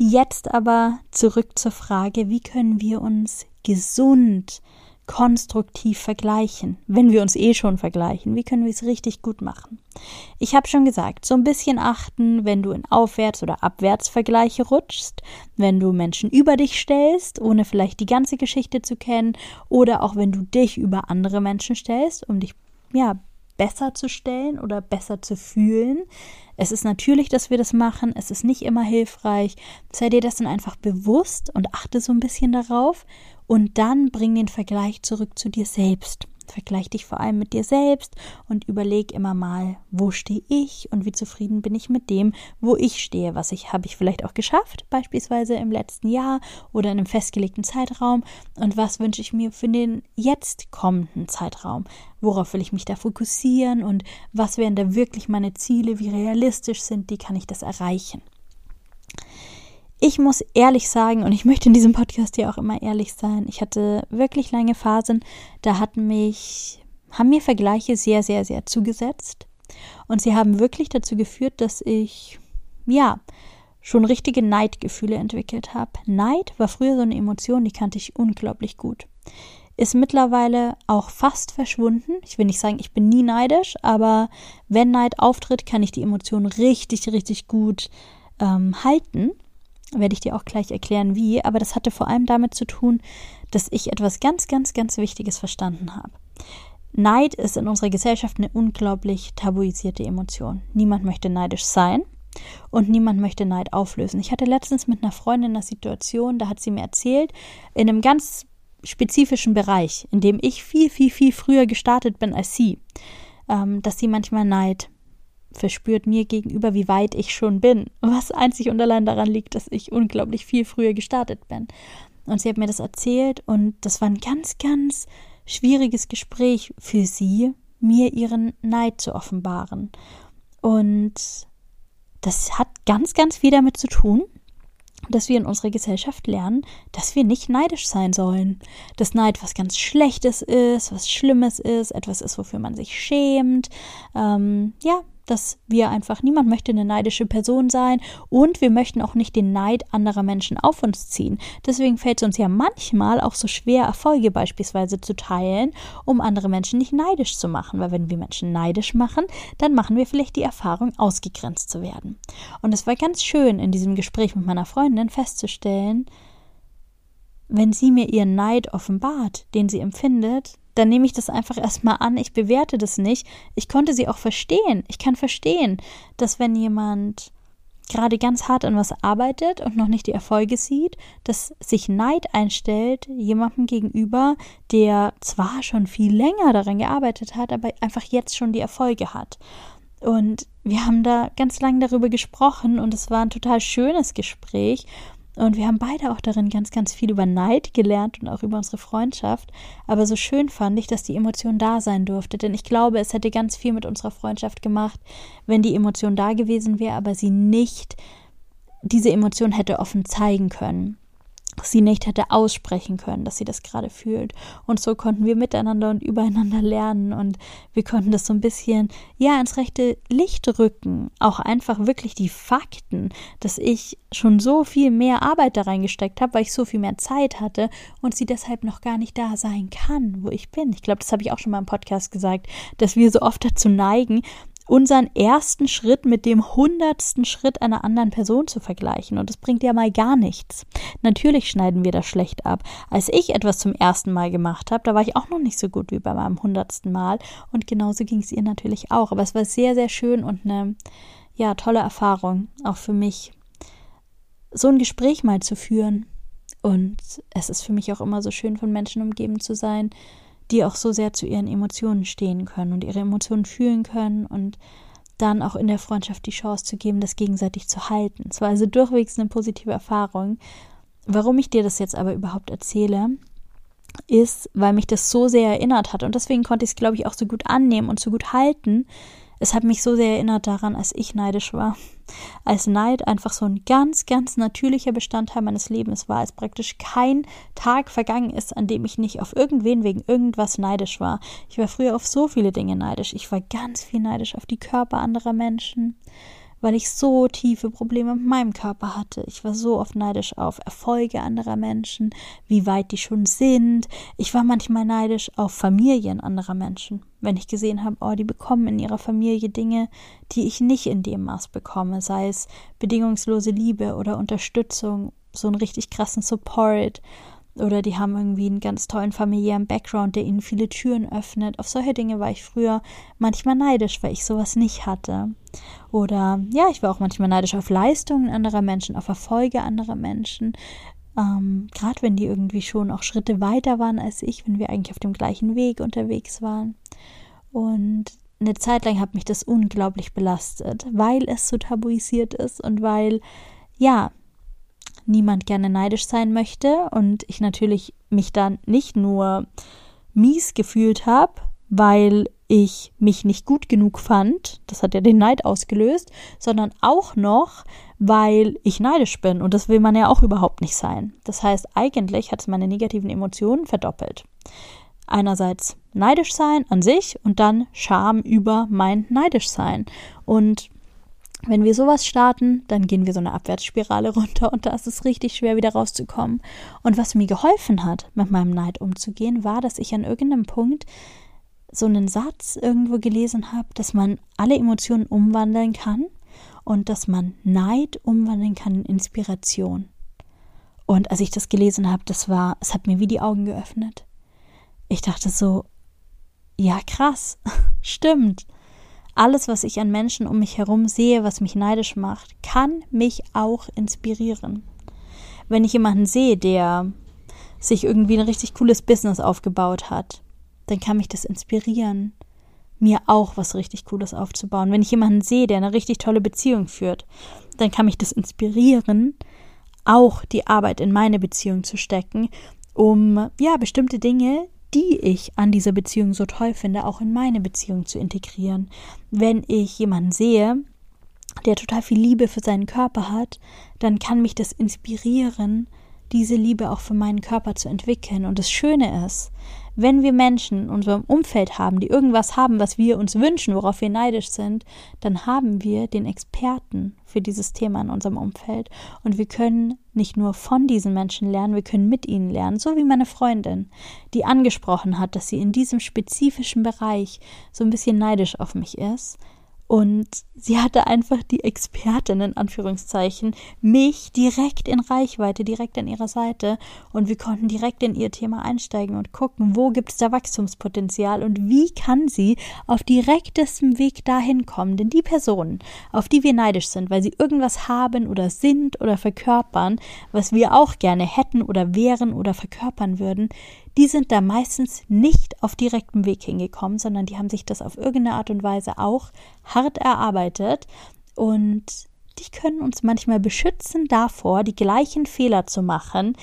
Jetzt aber zurück zur Frage, wie können wir uns gesund, konstruktiv vergleichen, wenn wir uns eh schon vergleichen, wie können wir es richtig gut machen? Ich habe schon gesagt, so ein bisschen achten, wenn du in Aufwärts- oder Abwärtsvergleiche rutschst, wenn du Menschen über dich stellst, ohne vielleicht die ganze Geschichte zu kennen, oder auch wenn du dich über andere Menschen stellst, um dich ja besser zu stellen oder besser zu fühlen. Es ist natürlich, dass wir das machen. Es ist nicht immer hilfreich. Sei dir dessen einfach bewusst und achte so ein bisschen darauf. Und dann bring den Vergleich zurück zu dir selbst. Vergleich dich vor allem mit dir selbst und überleg immer mal, wo stehe ich und wie zufrieden bin ich mit dem, wo ich stehe. Was ich habe ich vielleicht auch geschafft, beispielsweise im letzten Jahr oder in einem festgelegten Zeitraum und was wünsche ich mir für den jetzt kommenden Zeitraum? Worauf will ich mich da fokussieren und was wären da wirklich meine Ziele, wie realistisch sind die, kann ich das erreichen? Ich muss ehrlich sagen, und ich möchte in diesem Podcast ja auch immer ehrlich sein, ich hatte wirklich lange Phasen, da hatten mich, haben mir Vergleiche sehr, sehr, sehr zugesetzt. Und sie haben wirklich dazu geführt, dass ich, ja, schon richtige Neidgefühle entwickelt habe. Neid war früher so eine Emotion, die kannte ich unglaublich gut. Ist mittlerweile auch fast verschwunden. Ich will nicht sagen, ich bin nie neidisch, aber wenn Neid auftritt, kann ich die Emotion richtig, richtig gut ähm, halten werde ich dir auch gleich erklären, wie, aber das hatte vor allem damit zu tun, dass ich etwas ganz, ganz, ganz Wichtiges verstanden habe. Neid ist in unserer Gesellschaft eine unglaublich tabuisierte Emotion. Niemand möchte neidisch sein und niemand möchte Neid auflösen. Ich hatte letztens mit einer Freundin eine Situation, da hat sie mir erzählt, in einem ganz spezifischen Bereich, in dem ich viel, viel, viel früher gestartet bin als sie, ähm, dass sie manchmal Neid verspürt mir gegenüber, wie weit ich schon bin, was einzig und allein daran liegt, dass ich unglaublich viel früher gestartet bin. Und sie hat mir das erzählt und das war ein ganz, ganz schwieriges Gespräch für sie, mir ihren Neid zu offenbaren. Und das hat ganz, ganz viel damit zu tun, dass wir in unserer Gesellschaft lernen, dass wir nicht neidisch sein sollen. Dass Neid was ganz Schlechtes ist, was Schlimmes ist, etwas ist, wofür man sich schämt. Ähm, ja, dass wir einfach, niemand möchte eine neidische Person sein und wir möchten auch nicht den Neid anderer Menschen auf uns ziehen. Deswegen fällt es uns ja manchmal auch so schwer, Erfolge beispielsweise zu teilen, um andere Menschen nicht neidisch zu machen. Weil wenn wir Menschen neidisch machen, dann machen wir vielleicht die Erfahrung, ausgegrenzt zu werden. Und es war ganz schön, in diesem Gespräch mit meiner Freundin festzustellen, wenn sie mir ihren Neid offenbart, den sie empfindet, dann nehme ich das einfach erstmal an. Ich bewerte das nicht. Ich konnte sie auch verstehen. Ich kann verstehen, dass wenn jemand gerade ganz hart an was arbeitet und noch nicht die Erfolge sieht, dass sich Neid einstellt jemandem gegenüber, der zwar schon viel länger daran gearbeitet hat, aber einfach jetzt schon die Erfolge hat. Und wir haben da ganz lange darüber gesprochen und es war ein total schönes Gespräch. Und wir haben beide auch darin ganz, ganz viel über Neid gelernt und auch über unsere Freundschaft. Aber so schön fand ich, dass die Emotion da sein durfte. Denn ich glaube, es hätte ganz viel mit unserer Freundschaft gemacht, wenn die Emotion da gewesen wäre, aber sie nicht diese Emotion hätte offen zeigen können sie nicht hätte aussprechen können, dass sie das gerade fühlt. Und so konnten wir miteinander und übereinander lernen und wir konnten das so ein bisschen, ja, ins rechte Licht rücken. Auch einfach wirklich die Fakten, dass ich schon so viel mehr Arbeit da reingesteckt habe, weil ich so viel mehr Zeit hatte und sie deshalb noch gar nicht da sein kann, wo ich bin. Ich glaube, das habe ich auch schon mal im Podcast gesagt, dass wir so oft dazu neigen, unseren ersten Schritt mit dem hundertsten Schritt einer anderen Person zu vergleichen. Und das bringt ja mal gar nichts. Natürlich schneiden wir das schlecht ab. Als ich etwas zum ersten Mal gemacht habe, da war ich auch noch nicht so gut wie bei meinem hundertsten Mal. Und genauso ging es ihr natürlich auch. Aber es war sehr, sehr schön und eine ja, tolle Erfahrung, auch für mich, so ein Gespräch mal zu führen. Und es ist für mich auch immer so schön, von Menschen umgeben zu sein, die auch so sehr zu ihren Emotionen stehen können und ihre Emotionen fühlen können und dann auch in der Freundschaft die Chance zu geben, das gegenseitig zu halten. Es war also durchwegs eine positive Erfahrung. Warum ich dir das jetzt aber überhaupt erzähle, ist, weil mich das so sehr erinnert hat und deswegen konnte ich es, glaube ich, auch so gut annehmen und so gut halten, es hat mich so sehr erinnert daran, als ich neidisch war. Als Neid einfach so ein ganz, ganz natürlicher Bestandteil meines Lebens war, als praktisch kein Tag vergangen ist, an dem ich nicht auf irgendwen wegen irgendwas neidisch war. Ich war früher auf so viele Dinge neidisch. Ich war ganz viel neidisch auf die Körper anderer Menschen weil ich so tiefe Probleme mit meinem Körper hatte. Ich war so oft neidisch auf Erfolge anderer Menschen, wie weit die schon sind. Ich war manchmal neidisch auf Familien anderer Menschen, wenn ich gesehen habe, oh, die bekommen in ihrer Familie Dinge, die ich nicht in dem Maß bekomme, sei es bedingungslose Liebe oder Unterstützung, so einen richtig krassen Support oder die haben irgendwie einen ganz tollen familiären Background, der ihnen viele Türen öffnet. Auf solche Dinge war ich früher manchmal neidisch, weil ich sowas nicht hatte. Oder ja, ich war auch manchmal neidisch auf Leistungen anderer Menschen, auf Erfolge anderer Menschen. Ähm, Gerade wenn die irgendwie schon auch Schritte weiter waren als ich, wenn wir eigentlich auf dem gleichen Weg unterwegs waren. Und eine Zeit lang hat mich das unglaublich belastet, weil es so tabuisiert ist und weil ja, niemand gerne neidisch sein möchte und ich natürlich mich dann nicht nur mies gefühlt habe, weil ich mich nicht gut genug fand, das hat ja den Neid ausgelöst, sondern auch noch, weil ich neidisch bin und das will man ja auch überhaupt nicht sein. Das heißt, eigentlich hat es meine negativen Emotionen verdoppelt. Einerseits neidisch sein an sich und dann Scham über mein neidisch sein. Und wenn wir sowas starten, dann gehen wir so eine Abwärtsspirale runter und da ist es richtig schwer, wieder rauszukommen. Und was mir geholfen hat, mit meinem Neid umzugehen, war, dass ich an irgendeinem Punkt so einen Satz irgendwo gelesen habe, dass man alle Emotionen umwandeln kann und dass man Neid umwandeln kann in Inspiration. Und als ich das gelesen habe, das war, es hat mir wie die Augen geöffnet. Ich dachte so, ja krass, stimmt alles, was ich an Menschen um mich herum sehe, was mich neidisch macht, kann mich auch inspirieren. Wenn ich jemanden sehe, der sich irgendwie ein richtig cooles Business aufgebaut hat, dann kann mich das inspirieren, mir auch was richtig Cooles aufzubauen. Wenn ich jemanden sehe, der eine richtig tolle Beziehung führt, dann kann mich das inspirieren, auch die Arbeit in meine Beziehung zu stecken, um ja bestimmte Dinge, die ich an dieser Beziehung so toll finde, auch in meine Beziehung zu integrieren. Wenn ich jemanden sehe, der total viel Liebe für seinen Körper hat, dann kann mich das inspirieren, diese Liebe auch für meinen Körper zu entwickeln. Und das Schöne ist, wenn wir Menschen in unserem Umfeld haben, die irgendwas haben, was wir uns wünschen, worauf wir neidisch sind, dann haben wir den Experten für dieses Thema in unserem Umfeld. Und wir können nicht nur von diesen Menschen lernen, wir können mit ihnen lernen. So wie meine Freundin, die angesprochen hat, dass sie in diesem spezifischen Bereich so ein bisschen neidisch auf mich ist. Und sie hatte einfach die Expertin in Anführungszeichen, mich direkt in Reichweite, direkt an ihrer Seite. Und wir konnten direkt in ihr Thema einsteigen und gucken, wo gibt es da Wachstumspotenzial und wie kann sie auf direktestem Weg dahin kommen. Denn die Personen, auf die wir neidisch sind, weil sie irgendwas haben oder sind oder verkörpern, was wir auch gerne hätten oder wären oder verkörpern würden, die sind da meistens nicht auf direktem Weg hingekommen, sondern die haben sich das auf irgendeine Art und Weise auch hart erarbeitet und die können uns manchmal beschützen davor, die gleichen Fehler zu machen,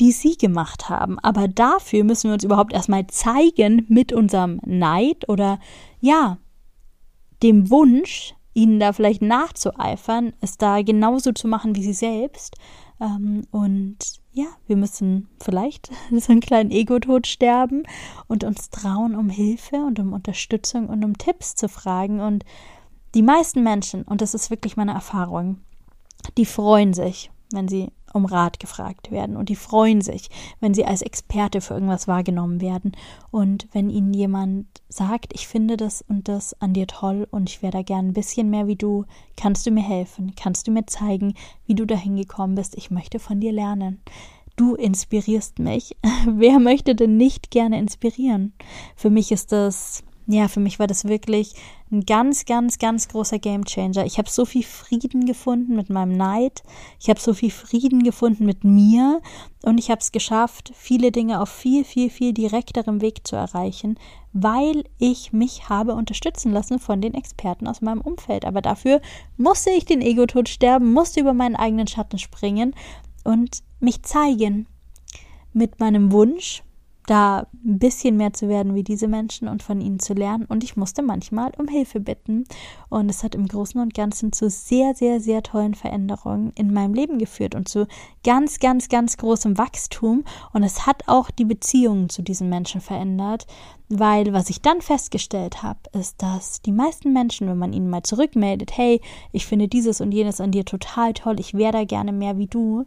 die sie gemacht haben. Aber dafür müssen wir uns überhaupt erstmal zeigen mit unserem Neid oder ja, dem Wunsch, ihnen da vielleicht nachzueifern, es da genauso zu machen wie sie selbst. Ähm, und ja, wir müssen vielleicht so einen kleinen Ego-Tod sterben und uns trauen, um Hilfe und um Unterstützung und um Tipps zu fragen. Und die meisten Menschen, und das ist wirklich meine Erfahrung, die freuen sich, wenn sie um Rat gefragt werden und die freuen sich, wenn sie als Experte für irgendwas wahrgenommen werden und wenn ihnen jemand sagt, ich finde das und das an dir toll und ich wäre da gern ein bisschen mehr wie du, kannst du mir helfen, kannst du mir zeigen, wie du dahin gekommen bist, ich möchte von dir lernen. Du inspirierst mich. Wer möchte denn nicht gerne inspirieren? Für mich ist das ja, für mich war das wirklich ein ganz, ganz, ganz großer Gamechanger. Ich habe so viel Frieden gefunden mit meinem Neid. Ich habe so viel Frieden gefunden mit mir. Und ich habe es geschafft, viele Dinge auf viel, viel, viel direkterem Weg zu erreichen, weil ich mich habe unterstützen lassen von den Experten aus meinem Umfeld. Aber dafür musste ich den Ego-Tod sterben, musste über meinen eigenen Schatten springen und mich zeigen mit meinem Wunsch, da ein bisschen mehr zu werden wie diese Menschen und von ihnen zu lernen. Und ich musste manchmal um Hilfe bitten. Und es hat im Großen und Ganzen zu sehr, sehr, sehr tollen Veränderungen in meinem Leben geführt und zu ganz, ganz, ganz großem Wachstum. Und es hat auch die Beziehungen zu diesen Menschen verändert, weil was ich dann festgestellt habe, ist, dass die meisten Menschen, wenn man ihnen mal zurückmeldet, hey, ich finde dieses und jenes an dir total toll, ich wäre da gerne mehr wie du,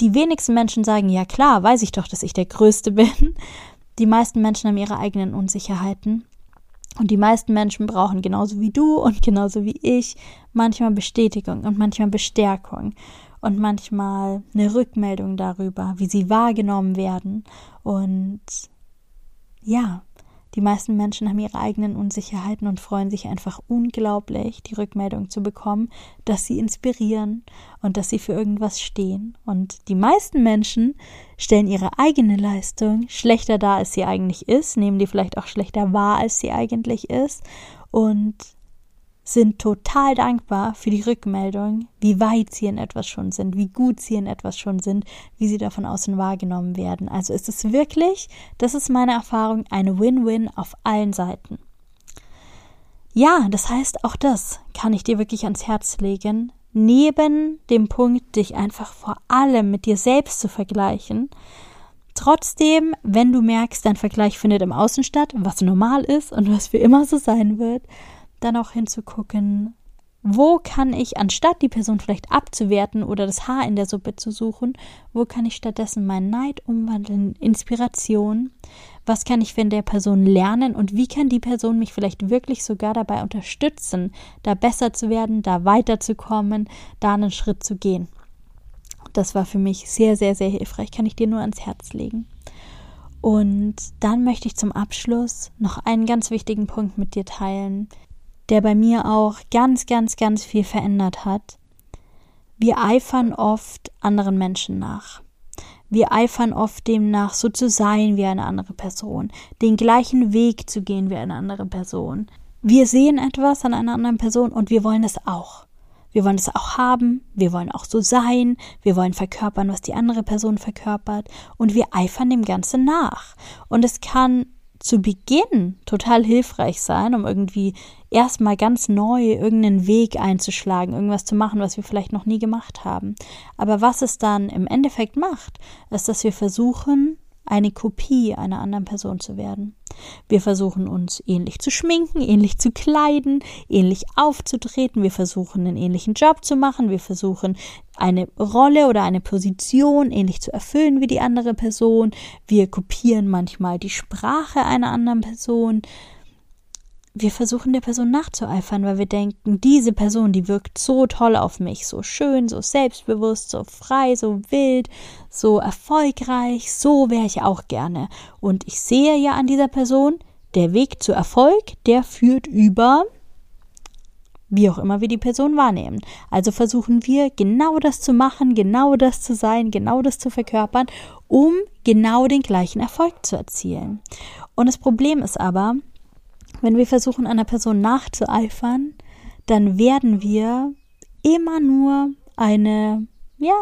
die wenigsten Menschen sagen, ja klar, weiß ich doch, dass ich der Größte bin. Die meisten Menschen haben ihre eigenen Unsicherheiten. Und die meisten Menschen brauchen genauso wie du und genauso wie ich manchmal Bestätigung und manchmal Bestärkung und manchmal eine Rückmeldung darüber, wie sie wahrgenommen werden. Und ja, die meisten Menschen haben ihre eigenen Unsicherheiten und freuen sich einfach unglaublich, die Rückmeldung zu bekommen, dass sie inspirieren und dass sie für irgendwas stehen. Und die meisten Menschen stellen ihre eigene Leistung schlechter dar, als sie eigentlich ist, nehmen die vielleicht auch schlechter wahr, als sie eigentlich ist und sind total dankbar für die Rückmeldung, wie weit sie in etwas schon sind, wie gut sie in etwas schon sind, wie sie davon außen wahrgenommen werden. Also ist es wirklich, das ist meine Erfahrung, eine Win-Win auf allen Seiten. Ja, das heißt, auch das kann ich dir wirklich ans Herz legen. Neben dem Punkt, dich einfach vor allem mit dir selbst zu vergleichen, Trotzdem, wenn du merkst, dein Vergleich findet im Außen statt, was normal ist und was für immer so sein wird, dann auch hinzugucken, wo kann ich, anstatt die Person vielleicht abzuwerten oder das Haar in der Suppe zu suchen, wo kann ich stattdessen meinen Neid umwandeln, Inspiration, was kann ich von der Person lernen und wie kann die Person mich vielleicht wirklich sogar dabei unterstützen, da besser zu werden, da weiterzukommen, da einen Schritt zu gehen. Das war für mich sehr, sehr, sehr hilfreich, kann ich dir nur ans Herz legen. Und dann möchte ich zum Abschluss noch einen ganz wichtigen Punkt mit dir teilen, der bei mir auch ganz, ganz, ganz viel verändert hat. Wir eifern oft anderen Menschen nach. Wir eifern oft dem nach, so zu sein wie eine andere Person, den gleichen Weg zu gehen wie eine andere Person. Wir sehen etwas an einer anderen Person und wir wollen es auch. Wir wollen es auch haben, wir wollen auch so sein, wir wollen verkörpern, was die andere Person verkörpert und wir eifern dem Ganzen nach. Und es kann zu Beginn total hilfreich sein, um irgendwie erstmal ganz neu irgendeinen Weg einzuschlagen, irgendwas zu machen, was wir vielleicht noch nie gemacht haben. Aber was es dann im Endeffekt macht, ist, dass wir versuchen, eine Kopie einer anderen Person zu werden. Wir versuchen uns ähnlich zu schminken, ähnlich zu kleiden, ähnlich aufzutreten, wir versuchen einen ähnlichen Job zu machen, wir versuchen eine Rolle oder eine Position ähnlich zu erfüllen wie die andere Person, wir kopieren manchmal die Sprache einer anderen Person, wir versuchen der Person nachzueifern, weil wir denken, diese Person, die wirkt so toll auf mich, so schön, so selbstbewusst, so frei, so wild, so erfolgreich, so wäre ich auch gerne. Und ich sehe ja an dieser Person, der Weg zu Erfolg, der führt über wie auch immer wir die Person wahrnehmen. Also versuchen wir genau das zu machen, genau das zu sein, genau das zu verkörpern, um genau den gleichen Erfolg zu erzielen. Und das Problem ist aber, wenn wir versuchen, einer Person nachzueifern, dann werden wir immer nur eine, ja,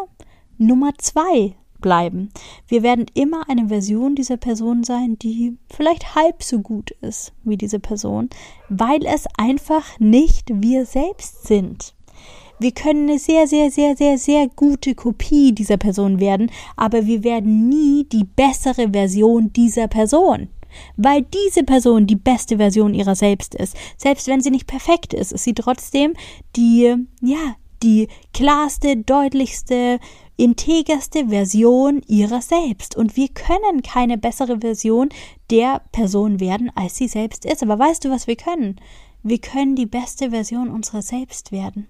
Nummer zwei bleiben. Wir werden immer eine Version dieser Person sein, die vielleicht halb so gut ist wie diese Person, weil es einfach nicht wir selbst sind. Wir können eine sehr, sehr, sehr, sehr, sehr gute Kopie dieser Person werden, aber wir werden nie die bessere Version dieser Person. Weil diese Person die beste Version ihrer selbst ist. Selbst wenn sie nicht perfekt ist, ist sie trotzdem die, ja, die klarste, deutlichste, integerste Version ihrer selbst. Und wir können keine bessere Version der Person werden, als sie selbst ist. Aber weißt du, was wir können? Wir können die beste Version unserer selbst werden.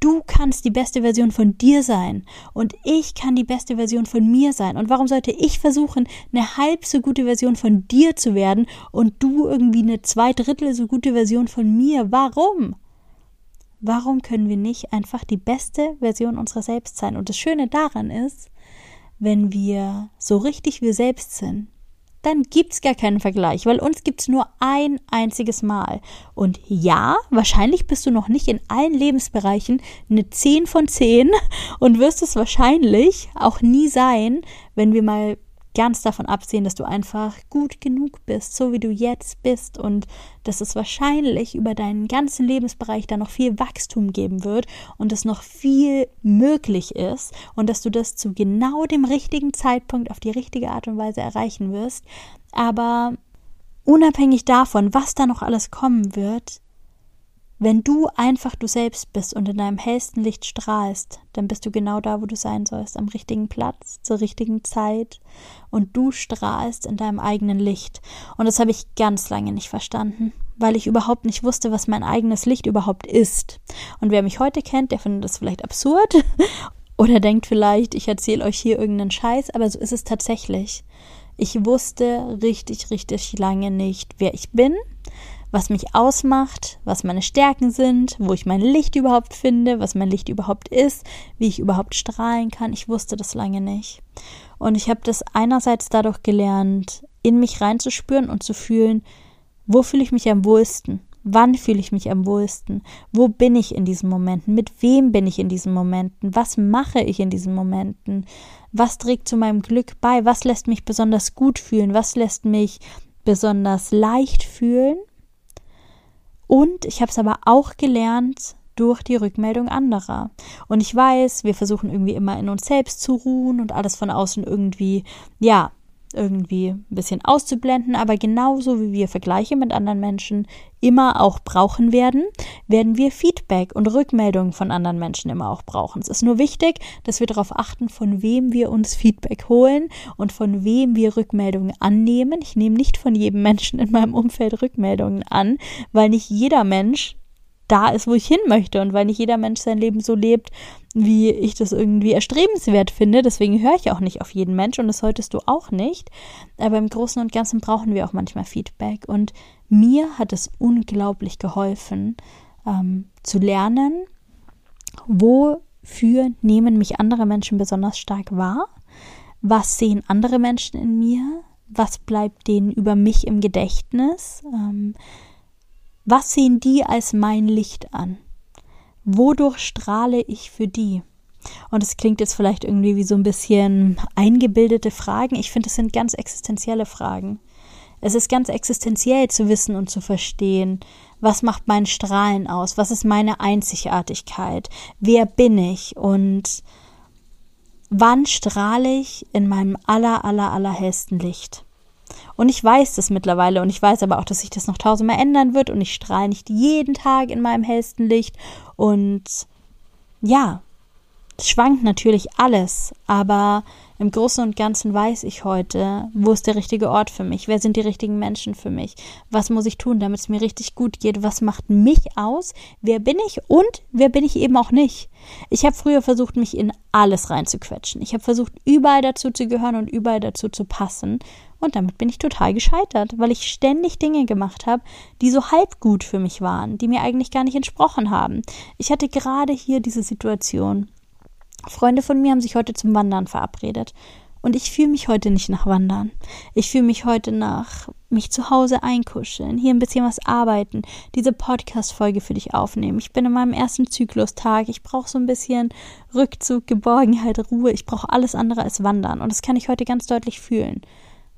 Du kannst die beste Version von dir sein und ich kann die beste Version von mir sein. Und warum sollte ich versuchen, eine halb so gute Version von dir zu werden und du irgendwie eine zwei Drittel so gute Version von mir? Warum? Warum können wir nicht einfach die beste Version unserer selbst sein? Und das Schöne daran ist, wenn wir so richtig wir selbst sind, dann gibt's gar keinen Vergleich, weil uns gibt's nur ein einziges Mal. Und ja, wahrscheinlich bist du noch nicht in allen Lebensbereichen eine 10 von 10 und wirst es wahrscheinlich auch nie sein, wenn wir mal ganz davon absehen, dass du einfach gut genug bist, so wie du jetzt bist und dass es wahrscheinlich über deinen ganzen Lebensbereich da noch viel Wachstum geben wird und es noch viel möglich ist und dass du das zu genau dem richtigen Zeitpunkt auf die richtige Art und Weise erreichen wirst. Aber unabhängig davon, was da noch alles kommen wird, wenn du einfach du selbst bist und in deinem hellsten Licht strahlst, dann bist du genau da, wo du sein sollst, am richtigen Platz, zur richtigen Zeit und du strahlst in deinem eigenen Licht. Und das habe ich ganz lange nicht verstanden, weil ich überhaupt nicht wusste, was mein eigenes Licht überhaupt ist. Und wer mich heute kennt, der findet das vielleicht absurd oder denkt vielleicht, ich erzähle euch hier irgendeinen Scheiß, aber so ist es tatsächlich. Ich wusste richtig, richtig lange nicht, wer ich bin was mich ausmacht, was meine Stärken sind, wo ich mein Licht überhaupt finde, was mein Licht überhaupt ist, wie ich überhaupt strahlen kann. Ich wusste das lange nicht. Und ich habe das einerseits dadurch gelernt, in mich reinzuspüren und zu fühlen, wo fühle ich mich am wohlsten? Wann fühle ich mich am wohlsten? Wo bin ich in diesen Momenten? Mit wem bin ich in diesen Momenten? Was mache ich in diesen Momenten? Was trägt zu meinem Glück bei? Was lässt mich besonders gut fühlen? Was lässt mich besonders leicht fühlen? Und ich habe es aber auch gelernt durch die Rückmeldung anderer. Und ich weiß, wir versuchen irgendwie immer in uns selbst zu ruhen und alles von außen irgendwie, ja, irgendwie ein bisschen auszublenden, aber genauso wie wir Vergleiche mit anderen Menschen immer auch brauchen werden, werden wir Feedback und Rückmeldungen von anderen Menschen immer auch brauchen. Es ist nur wichtig, dass wir darauf achten, von wem wir uns Feedback holen und von wem wir Rückmeldungen annehmen. Ich nehme nicht von jedem Menschen in meinem Umfeld Rückmeldungen an, weil nicht jeder Mensch da ist, wo ich hin möchte und weil nicht jeder Mensch sein Leben so lebt, wie ich das irgendwie erstrebenswert finde. Deswegen höre ich auch nicht auf jeden Mensch und das solltest du auch nicht. Aber im Großen und Ganzen brauchen wir auch manchmal Feedback und mir hat es unglaublich geholfen, ähm, zu lernen, wofür nehmen mich andere Menschen besonders stark wahr, was sehen andere Menschen in mir, was bleibt denen über mich im Gedächtnis, ähm, was sehen die als mein Licht an? Wodurch strahle ich für die? Und es klingt jetzt vielleicht irgendwie wie so ein bisschen eingebildete Fragen. Ich finde, es sind ganz existenzielle Fragen. Es ist ganz existenziell zu wissen und zu verstehen, was macht mein Strahlen aus? Was ist meine Einzigartigkeit? Wer bin ich? Und wann strahle ich in meinem aller, aller, allerhellsten Licht? Und ich weiß das mittlerweile und ich weiß aber auch, dass sich das noch tausendmal ändern wird und ich strahle nicht jeden Tag in meinem hellsten Licht und ja, es schwankt natürlich alles, aber im Großen und Ganzen weiß ich heute, wo ist der richtige Ort für mich, wer sind die richtigen Menschen für mich, was muss ich tun, damit es mir richtig gut geht, was macht mich aus, wer bin ich und wer bin ich eben auch nicht. Ich habe früher versucht, mich in alles reinzuquetschen. Ich habe versucht, überall dazu zu gehören und überall dazu zu passen. Und damit bin ich total gescheitert, weil ich ständig Dinge gemacht habe, die so halb gut für mich waren, die mir eigentlich gar nicht entsprochen haben. Ich hatte gerade hier diese Situation. Freunde von mir haben sich heute zum Wandern verabredet. Und ich fühle mich heute nicht nach Wandern. Ich fühle mich heute nach mich zu Hause einkuscheln, hier ein bisschen was arbeiten, diese Podcast-Folge für dich aufnehmen. Ich bin in meinem ersten Zyklustag. Ich brauche so ein bisschen Rückzug, Geborgenheit, Ruhe. Ich brauche alles andere als Wandern. Und das kann ich heute ganz deutlich fühlen.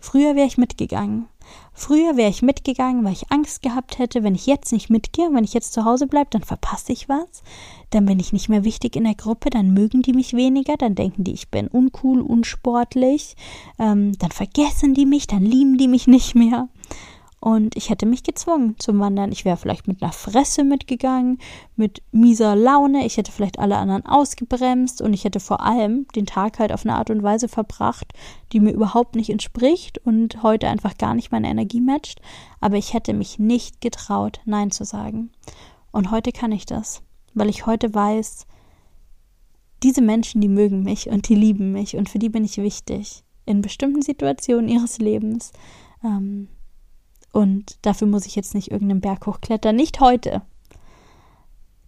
Früher wäre ich mitgegangen. Früher wäre ich mitgegangen, weil ich Angst gehabt hätte, wenn ich jetzt nicht mitgehe, wenn ich jetzt zu Hause bleibe, dann verpasse ich was. Dann bin ich nicht mehr wichtig in der Gruppe, dann mögen die mich weniger, dann denken die, ich bin uncool, unsportlich, ähm, dann vergessen die mich, dann lieben die mich nicht mehr. Und ich hätte mich gezwungen zum Wandern. Ich wäre vielleicht mit einer Fresse mitgegangen, mit mieser Laune. Ich hätte vielleicht alle anderen ausgebremst und ich hätte vor allem den Tag halt auf eine Art und Weise verbracht, die mir überhaupt nicht entspricht und heute einfach gar nicht meine Energie matcht. Aber ich hätte mich nicht getraut, Nein zu sagen. Und heute kann ich das, weil ich heute weiß, diese Menschen, die mögen mich und die lieben mich und für die bin ich wichtig in bestimmten Situationen ihres Lebens. Ähm, und dafür muss ich jetzt nicht irgendeinen Berg hochklettern. Nicht heute.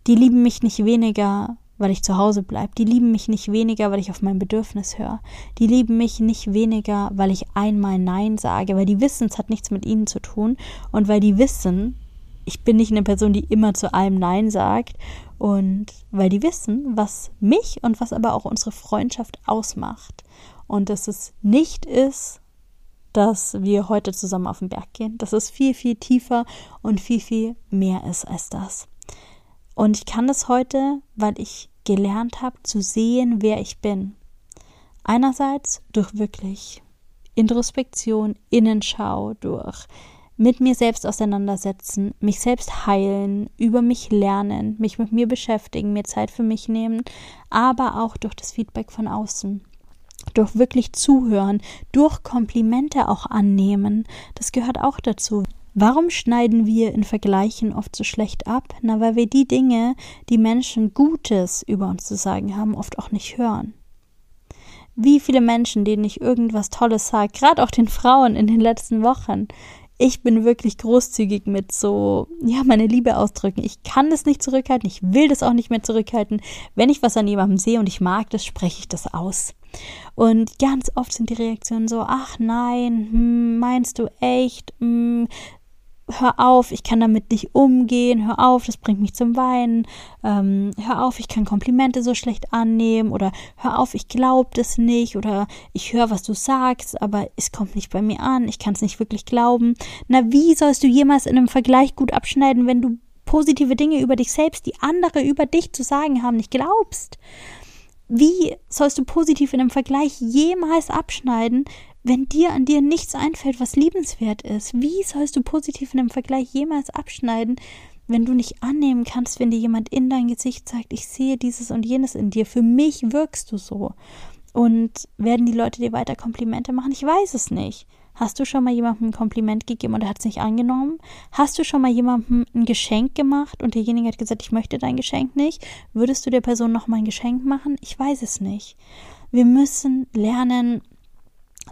Die lieben mich nicht weniger, weil ich zu Hause bleibe. Die lieben mich nicht weniger, weil ich auf mein Bedürfnis höre. Die lieben mich nicht weniger, weil ich einmal Nein sage, weil die wissen, es hat nichts mit ihnen zu tun und weil die wissen, ich bin nicht eine Person, die immer zu allem Nein sagt und weil die wissen, was mich und was aber auch unsere Freundschaft ausmacht und dass es nicht ist, dass wir heute zusammen auf den Berg gehen, dass es viel, viel tiefer und viel, viel mehr ist als das. Und ich kann das heute, weil ich gelernt habe zu sehen, wer ich bin. Einerseits durch wirklich Introspektion, Innenschau, durch mit mir selbst auseinandersetzen, mich selbst heilen, über mich lernen, mich mit mir beschäftigen, mir Zeit für mich nehmen, aber auch durch das Feedback von außen durch wirklich zuhören, durch Komplimente auch annehmen. Das gehört auch dazu. Warum schneiden wir in Vergleichen oft so schlecht ab? Na, weil wir die Dinge, die Menschen Gutes über uns zu sagen haben, oft auch nicht hören. Wie viele Menschen, denen ich irgendwas Tolles sage, gerade auch den Frauen in den letzten Wochen, ich bin wirklich großzügig mit so, ja, meine Liebe ausdrücken. Ich kann das nicht zurückhalten, ich will das auch nicht mehr zurückhalten. Wenn ich was an jemandem sehe und ich mag das, spreche ich das aus. Und ganz oft sind die Reaktionen so, ach nein, hm, meinst du echt? Hm, hör auf, ich kann damit nicht umgehen, hör auf, das bringt mich zum Weinen, ähm, hör auf, ich kann Komplimente so schlecht annehmen oder hör auf, ich glaube das nicht oder ich höre, was du sagst, aber es kommt nicht bei mir an, ich kann es nicht wirklich glauben. Na, wie sollst du jemals in einem Vergleich gut abschneiden, wenn du positive Dinge über dich selbst, die andere über dich zu sagen haben, nicht glaubst? Wie sollst du positiv in einem Vergleich jemals abschneiden, wenn dir an dir nichts einfällt, was liebenswert ist, wie sollst du positiv in einem Vergleich jemals abschneiden, wenn du nicht annehmen kannst, wenn dir jemand in dein Gesicht sagt, ich sehe dieses und jenes in dir, für mich wirkst du so. Und werden die Leute dir weiter Komplimente machen? Ich weiß es nicht. Hast du schon mal jemandem ein Kompliment gegeben und er hat es nicht angenommen? Hast du schon mal jemandem ein Geschenk gemacht und derjenige hat gesagt, ich möchte dein Geschenk nicht? Würdest du der Person noch mal ein Geschenk machen? Ich weiß es nicht. Wir müssen lernen,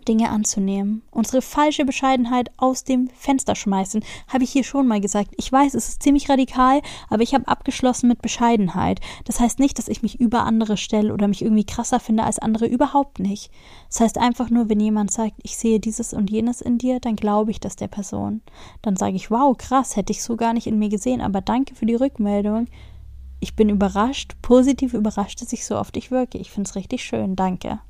Dinge anzunehmen. Unsere falsche Bescheidenheit aus dem Fenster schmeißen, habe ich hier schon mal gesagt. Ich weiß, es ist ziemlich radikal, aber ich habe abgeschlossen mit Bescheidenheit. Das heißt nicht, dass ich mich über andere stelle oder mich irgendwie krasser finde als andere, überhaupt nicht. Das heißt einfach nur, wenn jemand sagt, ich sehe dieses und jenes in dir, dann glaube ich das der Person. Dann sage ich, wow, krass, hätte ich so gar nicht in mir gesehen, aber danke für die Rückmeldung. Ich bin überrascht, positiv überrascht, dass ich so auf dich wirke. Ich finde es richtig schön, danke.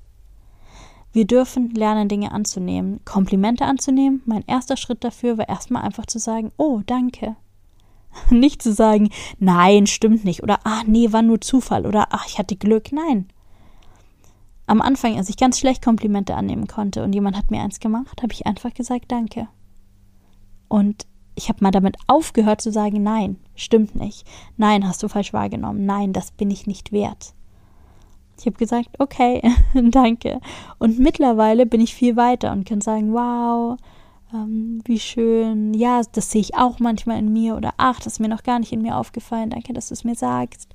Wir dürfen lernen, Dinge anzunehmen, Komplimente anzunehmen. Mein erster Schritt dafür war erstmal einfach zu sagen, oh, danke. Nicht zu sagen, nein, stimmt nicht oder ah, nee, war nur Zufall oder ach, ich hatte Glück. Nein. Am Anfang, als ich ganz schlecht Komplimente annehmen konnte und jemand hat mir eins gemacht, habe ich einfach gesagt, danke. Und ich habe mal damit aufgehört zu sagen, nein, stimmt nicht. Nein, hast du falsch wahrgenommen. Nein, das bin ich nicht wert. Ich habe gesagt, okay, danke. Und mittlerweile bin ich viel weiter und kann sagen, wow, ähm, wie schön. Ja, das sehe ich auch manchmal in mir oder ach, das ist mir noch gar nicht in mir aufgefallen. Danke, dass du es mir sagst.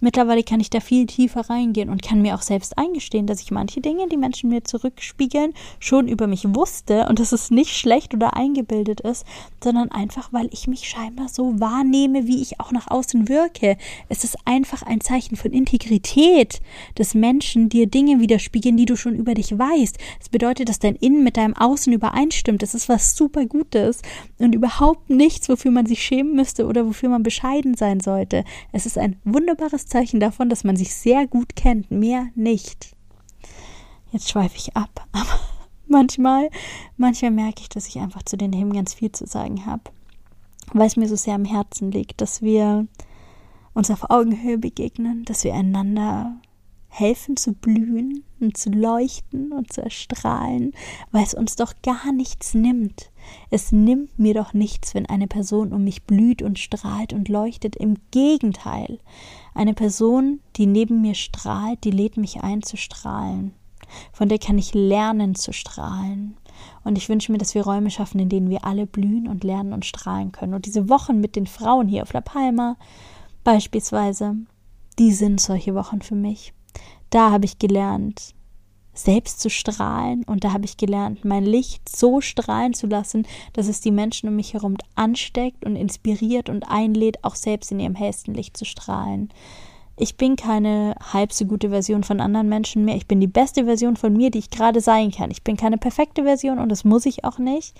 Mittlerweile kann ich da viel tiefer reingehen und kann mir auch selbst eingestehen, dass ich manche Dinge, die Menschen mir zurückspiegeln, schon über mich wusste und dass es nicht schlecht oder eingebildet ist, sondern einfach, weil ich mich scheinbar so wahrnehme, wie ich auch nach außen wirke. Es ist einfach ein Zeichen von Integrität des Menschen, dir Dinge widerspiegeln, die du schon über dich weißt. Es bedeutet, dass dein Innen mit deinem Außen übereinstimmt. Das ist was super Gutes und überhaupt nichts, wofür man sich schämen müsste oder wofür man bescheiden sein sollte. Es ist ein wunderbares Zeichen davon, dass man sich sehr gut kennt, mehr nicht. Jetzt schweife ich ab, aber manchmal, manchmal merke ich, dass ich einfach zu den Themen ganz viel zu sagen habe, weil es mir so sehr am Herzen liegt, dass wir uns auf Augenhöhe begegnen, dass wir einander helfen zu blühen und zu leuchten und zu erstrahlen, weil es uns doch gar nichts nimmt. Es nimmt mir doch nichts, wenn eine Person um mich blüht und strahlt und leuchtet. Im Gegenteil, eine Person, die neben mir strahlt, die lädt mich ein zu strahlen. Von der kann ich lernen zu strahlen. Und ich wünsche mir, dass wir Räume schaffen, in denen wir alle blühen und lernen und strahlen können. Und diese Wochen mit den Frauen hier auf La Palma beispielsweise, die sind solche Wochen für mich da habe ich gelernt, selbst zu strahlen und da habe ich gelernt, mein Licht so strahlen zu lassen, dass es die Menschen um mich herum ansteckt und inspiriert und einlädt, auch selbst in ihrem hellsten Licht zu strahlen. Ich bin keine halb so gute Version von anderen Menschen mehr. Ich bin die beste Version von mir, die ich gerade sein kann. Ich bin keine perfekte Version und das muss ich auch nicht.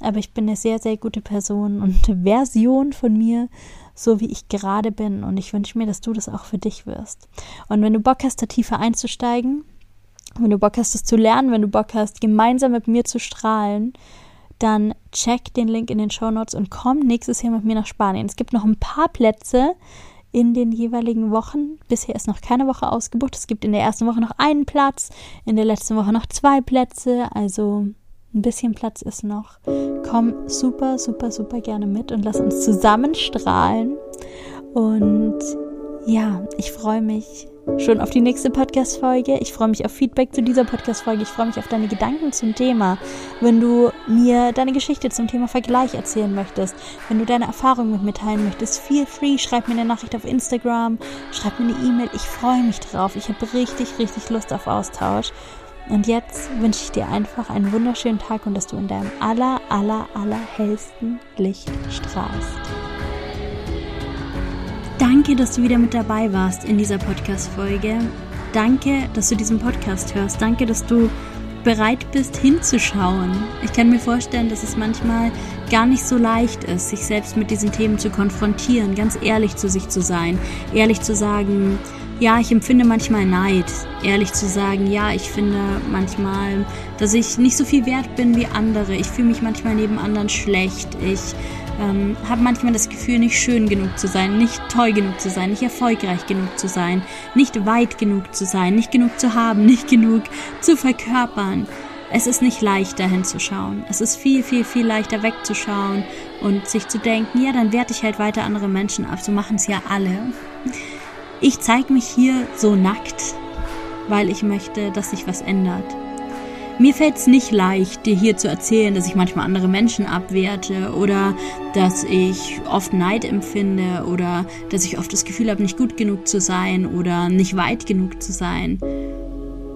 Aber ich bin eine sehr, sehr gute Person und Version von mir, so wie ich gerade bin. Und ich wünsche mir, dass du das auch für dich wirst. Und wenn du Bock hast, da tiefer einzusteigen, wenn du Bock hast, das zu lernen, wenn du Bock hast, gemeinsam mit mir zu strahlen, dann check den Link in den Show Notes und komm nächstes Jahr mit mir nach Spanien. Es gibt noch ein paar Plätze in den jeweiligen Wochen. Bisher ist noch keine Woche ausgebucht. Es gibt in der ersten Woche noch einen Platz, in der letzten Woche noch zwei Plätze. Also ein bisschen Platz ist noch. Komm super, super, super gerne mit und lass uns zusammen strahlen. Und ja, ich freue mich schon auf die nächste Podcast-Folge. Ich freue mich auf Feedback zu dieser Podcast-Folge. Ich freue mich auf deine Gedanken zum Thema. Wenn du mir deine Geschichte zum Thema Vergleich erzählen möchtest, wenn du deine Erfahrungen mit mir teilen möchtest, feel free, schreib mir eine Nachricht auf Instagram, schreib mir eine E-Mail. Ich freue mich drauf. Ich habe richtig, richtig Lust auf Austausch. Und jetzt wünsche ich dir einfach einen wunderschönen Tag und dass du in deinem aller, aller, aller hellsten Licht strahlst. Danke, dass du wieder mit dabei warst in dieser Podcast-Folge. Danke, dass du diesen Podcast hörst. Danke, dass du bereit bist, hinzuschauen. Ich kann mir vorstellen, dass es manchmal gar nicht so leicht ist, sich selbst mit diesen Themen zu konfrontieren, ganz ehrlich zu sich zu sein, ehrlich zu sagen, ja, ich empfinde manchmal Neid, ehrlich zu sagen. Ja, ich finde manchmal, dass ich nicht so viel wert bin wie andere. Ich fühle mich manchmal neben anderen schlecht. Ich ähm, habe manchmal das Gefühl, nicht schön genug zu sein, nicht toll genug zu sein, nicht erfolgreich genug zu sein, nicht weit genug zu sein, nicht genug zu haben, nicht genug zu verkörpern. Es ist nicht leicht, dahin zu schauen. Es ist viel, viel, viel leichter wegzuschauen und sich zu denken, ja, dann werte ich halt weiter andere Menschen ab. So machen es ja alle. Ich zeige mich hier so nackt, weil ich möchte, dass sich was ändert. Mir fällt es nicht leicht, dir hier zu erzählen, dass ich manchmal andere Menschen abwerte oder dass ich oft Neid empfinde oder dass ich oft das Gefühl habe, nicht gut genug zu sein oder nicht weit genug zu sein.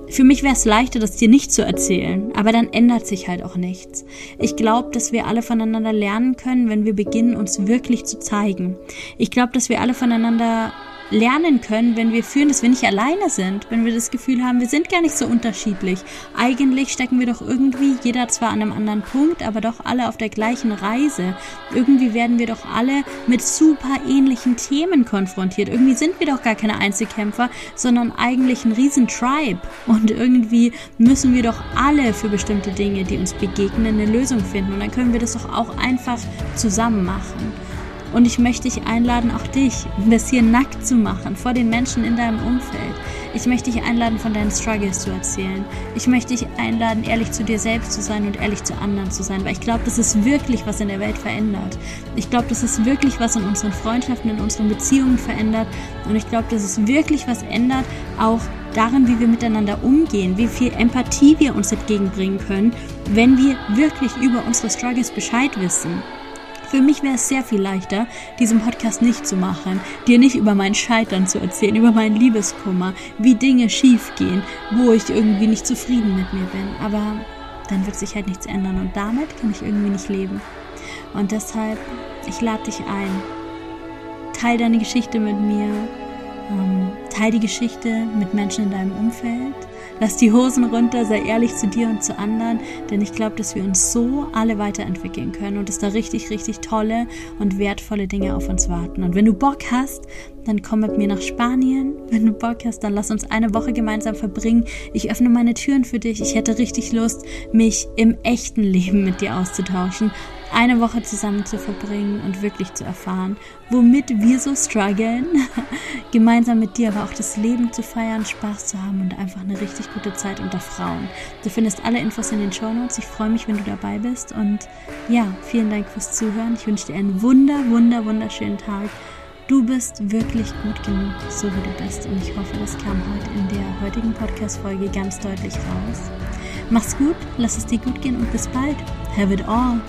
Für mich wäre es leichter, das dir nicht zu erzählen, aber dann ändert sich halt auch nichts. Ich glaube, dass wir alle voneinander lernen können, wenn wir beginnen, uns wirklich zu zeigen. Ich glaube, dass wir alle voneinander lernen können, wenn wir fühlen, dass wir nicht alleine sind, wenn wir das Gefühl haben, wir sind gar nicht so unterschiedlich. Eigentlich stecken wir doch irgendwie, jeder zwar an einem anderen Punkt, aber doch alle auf der gleichen Reise. Irgendwie werden wir doch alle mit super ähnlichen Themen konfrontiert. Irgendwie sind wir doch gar keine Einzelkämpfer, sondern eigentlich ein riesen Tribe. Und irgendwie müssen wir doch alle für bestimmte Dinge, die uns begegnen, eine Lösung finden. Und dann können wir das doch auch einfach zusammen machen. Und ich möchte dich einladen, auch dich, das hier nackt zu machen, vor den Menschen in deinem Umfeld. Ich möchte dich einladen, von deinen Struggles zu erzählen. Ich möchte dich einladen, ehrlich zu dir selbst zu sein und ehrlich zu anderen zu sein, weil ich glaube, das ist wirklich was in der Welt verändert. Ich glaube, das ist wirklich was in unseren Freundschaften, in unseren Beziehungen verändert. Und ich glaube, dass es wirklich was ändert, auch darin, wie wir miteinander umgehen, wie viel Empathie wir uns entgegenbringen können, wenn wir wirklich über unsere Struggles Bescheid wissen. Für mich wäre es sehr viel leichter, diesen Podcast nicht zu machen, dir nicht über mein Scheitern zu erzählen, über meinen Liebeskummer, wie Dinge schiefgehen, wo ich irgendwie nicht zufrieden mit mir bin. Aber dann wird sich halt nichts ändern und damit kann ich irgendwie nicht leben. Und deshalb, ich lade dich ein. Teil deine Geschichte mit mir. Ähm, teil die Geschichte mit Menschen in deinem Umfeld. Lass die Hosen runter, sei ehrlich zu dir und zu anderen, denn ich glaube, dass wir uns so alle weiterentwickeln können und dass da richtig, richtig tolle und wertvolle Dinge auf uns warten. Und wenn du Bock hast, dann komm mit mir nach Spanien. Wenn du Bock hast, dann lass uns eine Woche gemeinsam verbringen. Ich öffne meine Türen für dich. Ich hätte richtig Lust, mich im echten Leben mit dir auszutauschen eine Woche zusammen zu verbringen und wirklich zu erfahren, womit wir so strugglen, gemeinsam mit dir aber auch das Leben zu feiern, Spaß zu haben und einfach eine richtig gute Zeit unter Frauen. Du findest alle Infos in den Show Notes. Ich freue mich, wenn du dabei bist und ja, vielen Dank fürs Zuhören. Ich wünsche dir einen wunder, wunder, wunderschönen Tag. Du bist wirklich gut genug, so wie du bist. Und ich hoffe, das kam heute in der heutigen Podcast-Folge ganz deutlich raus. Mach's gut, lass es dir gut gehen und bis bald. Have it all.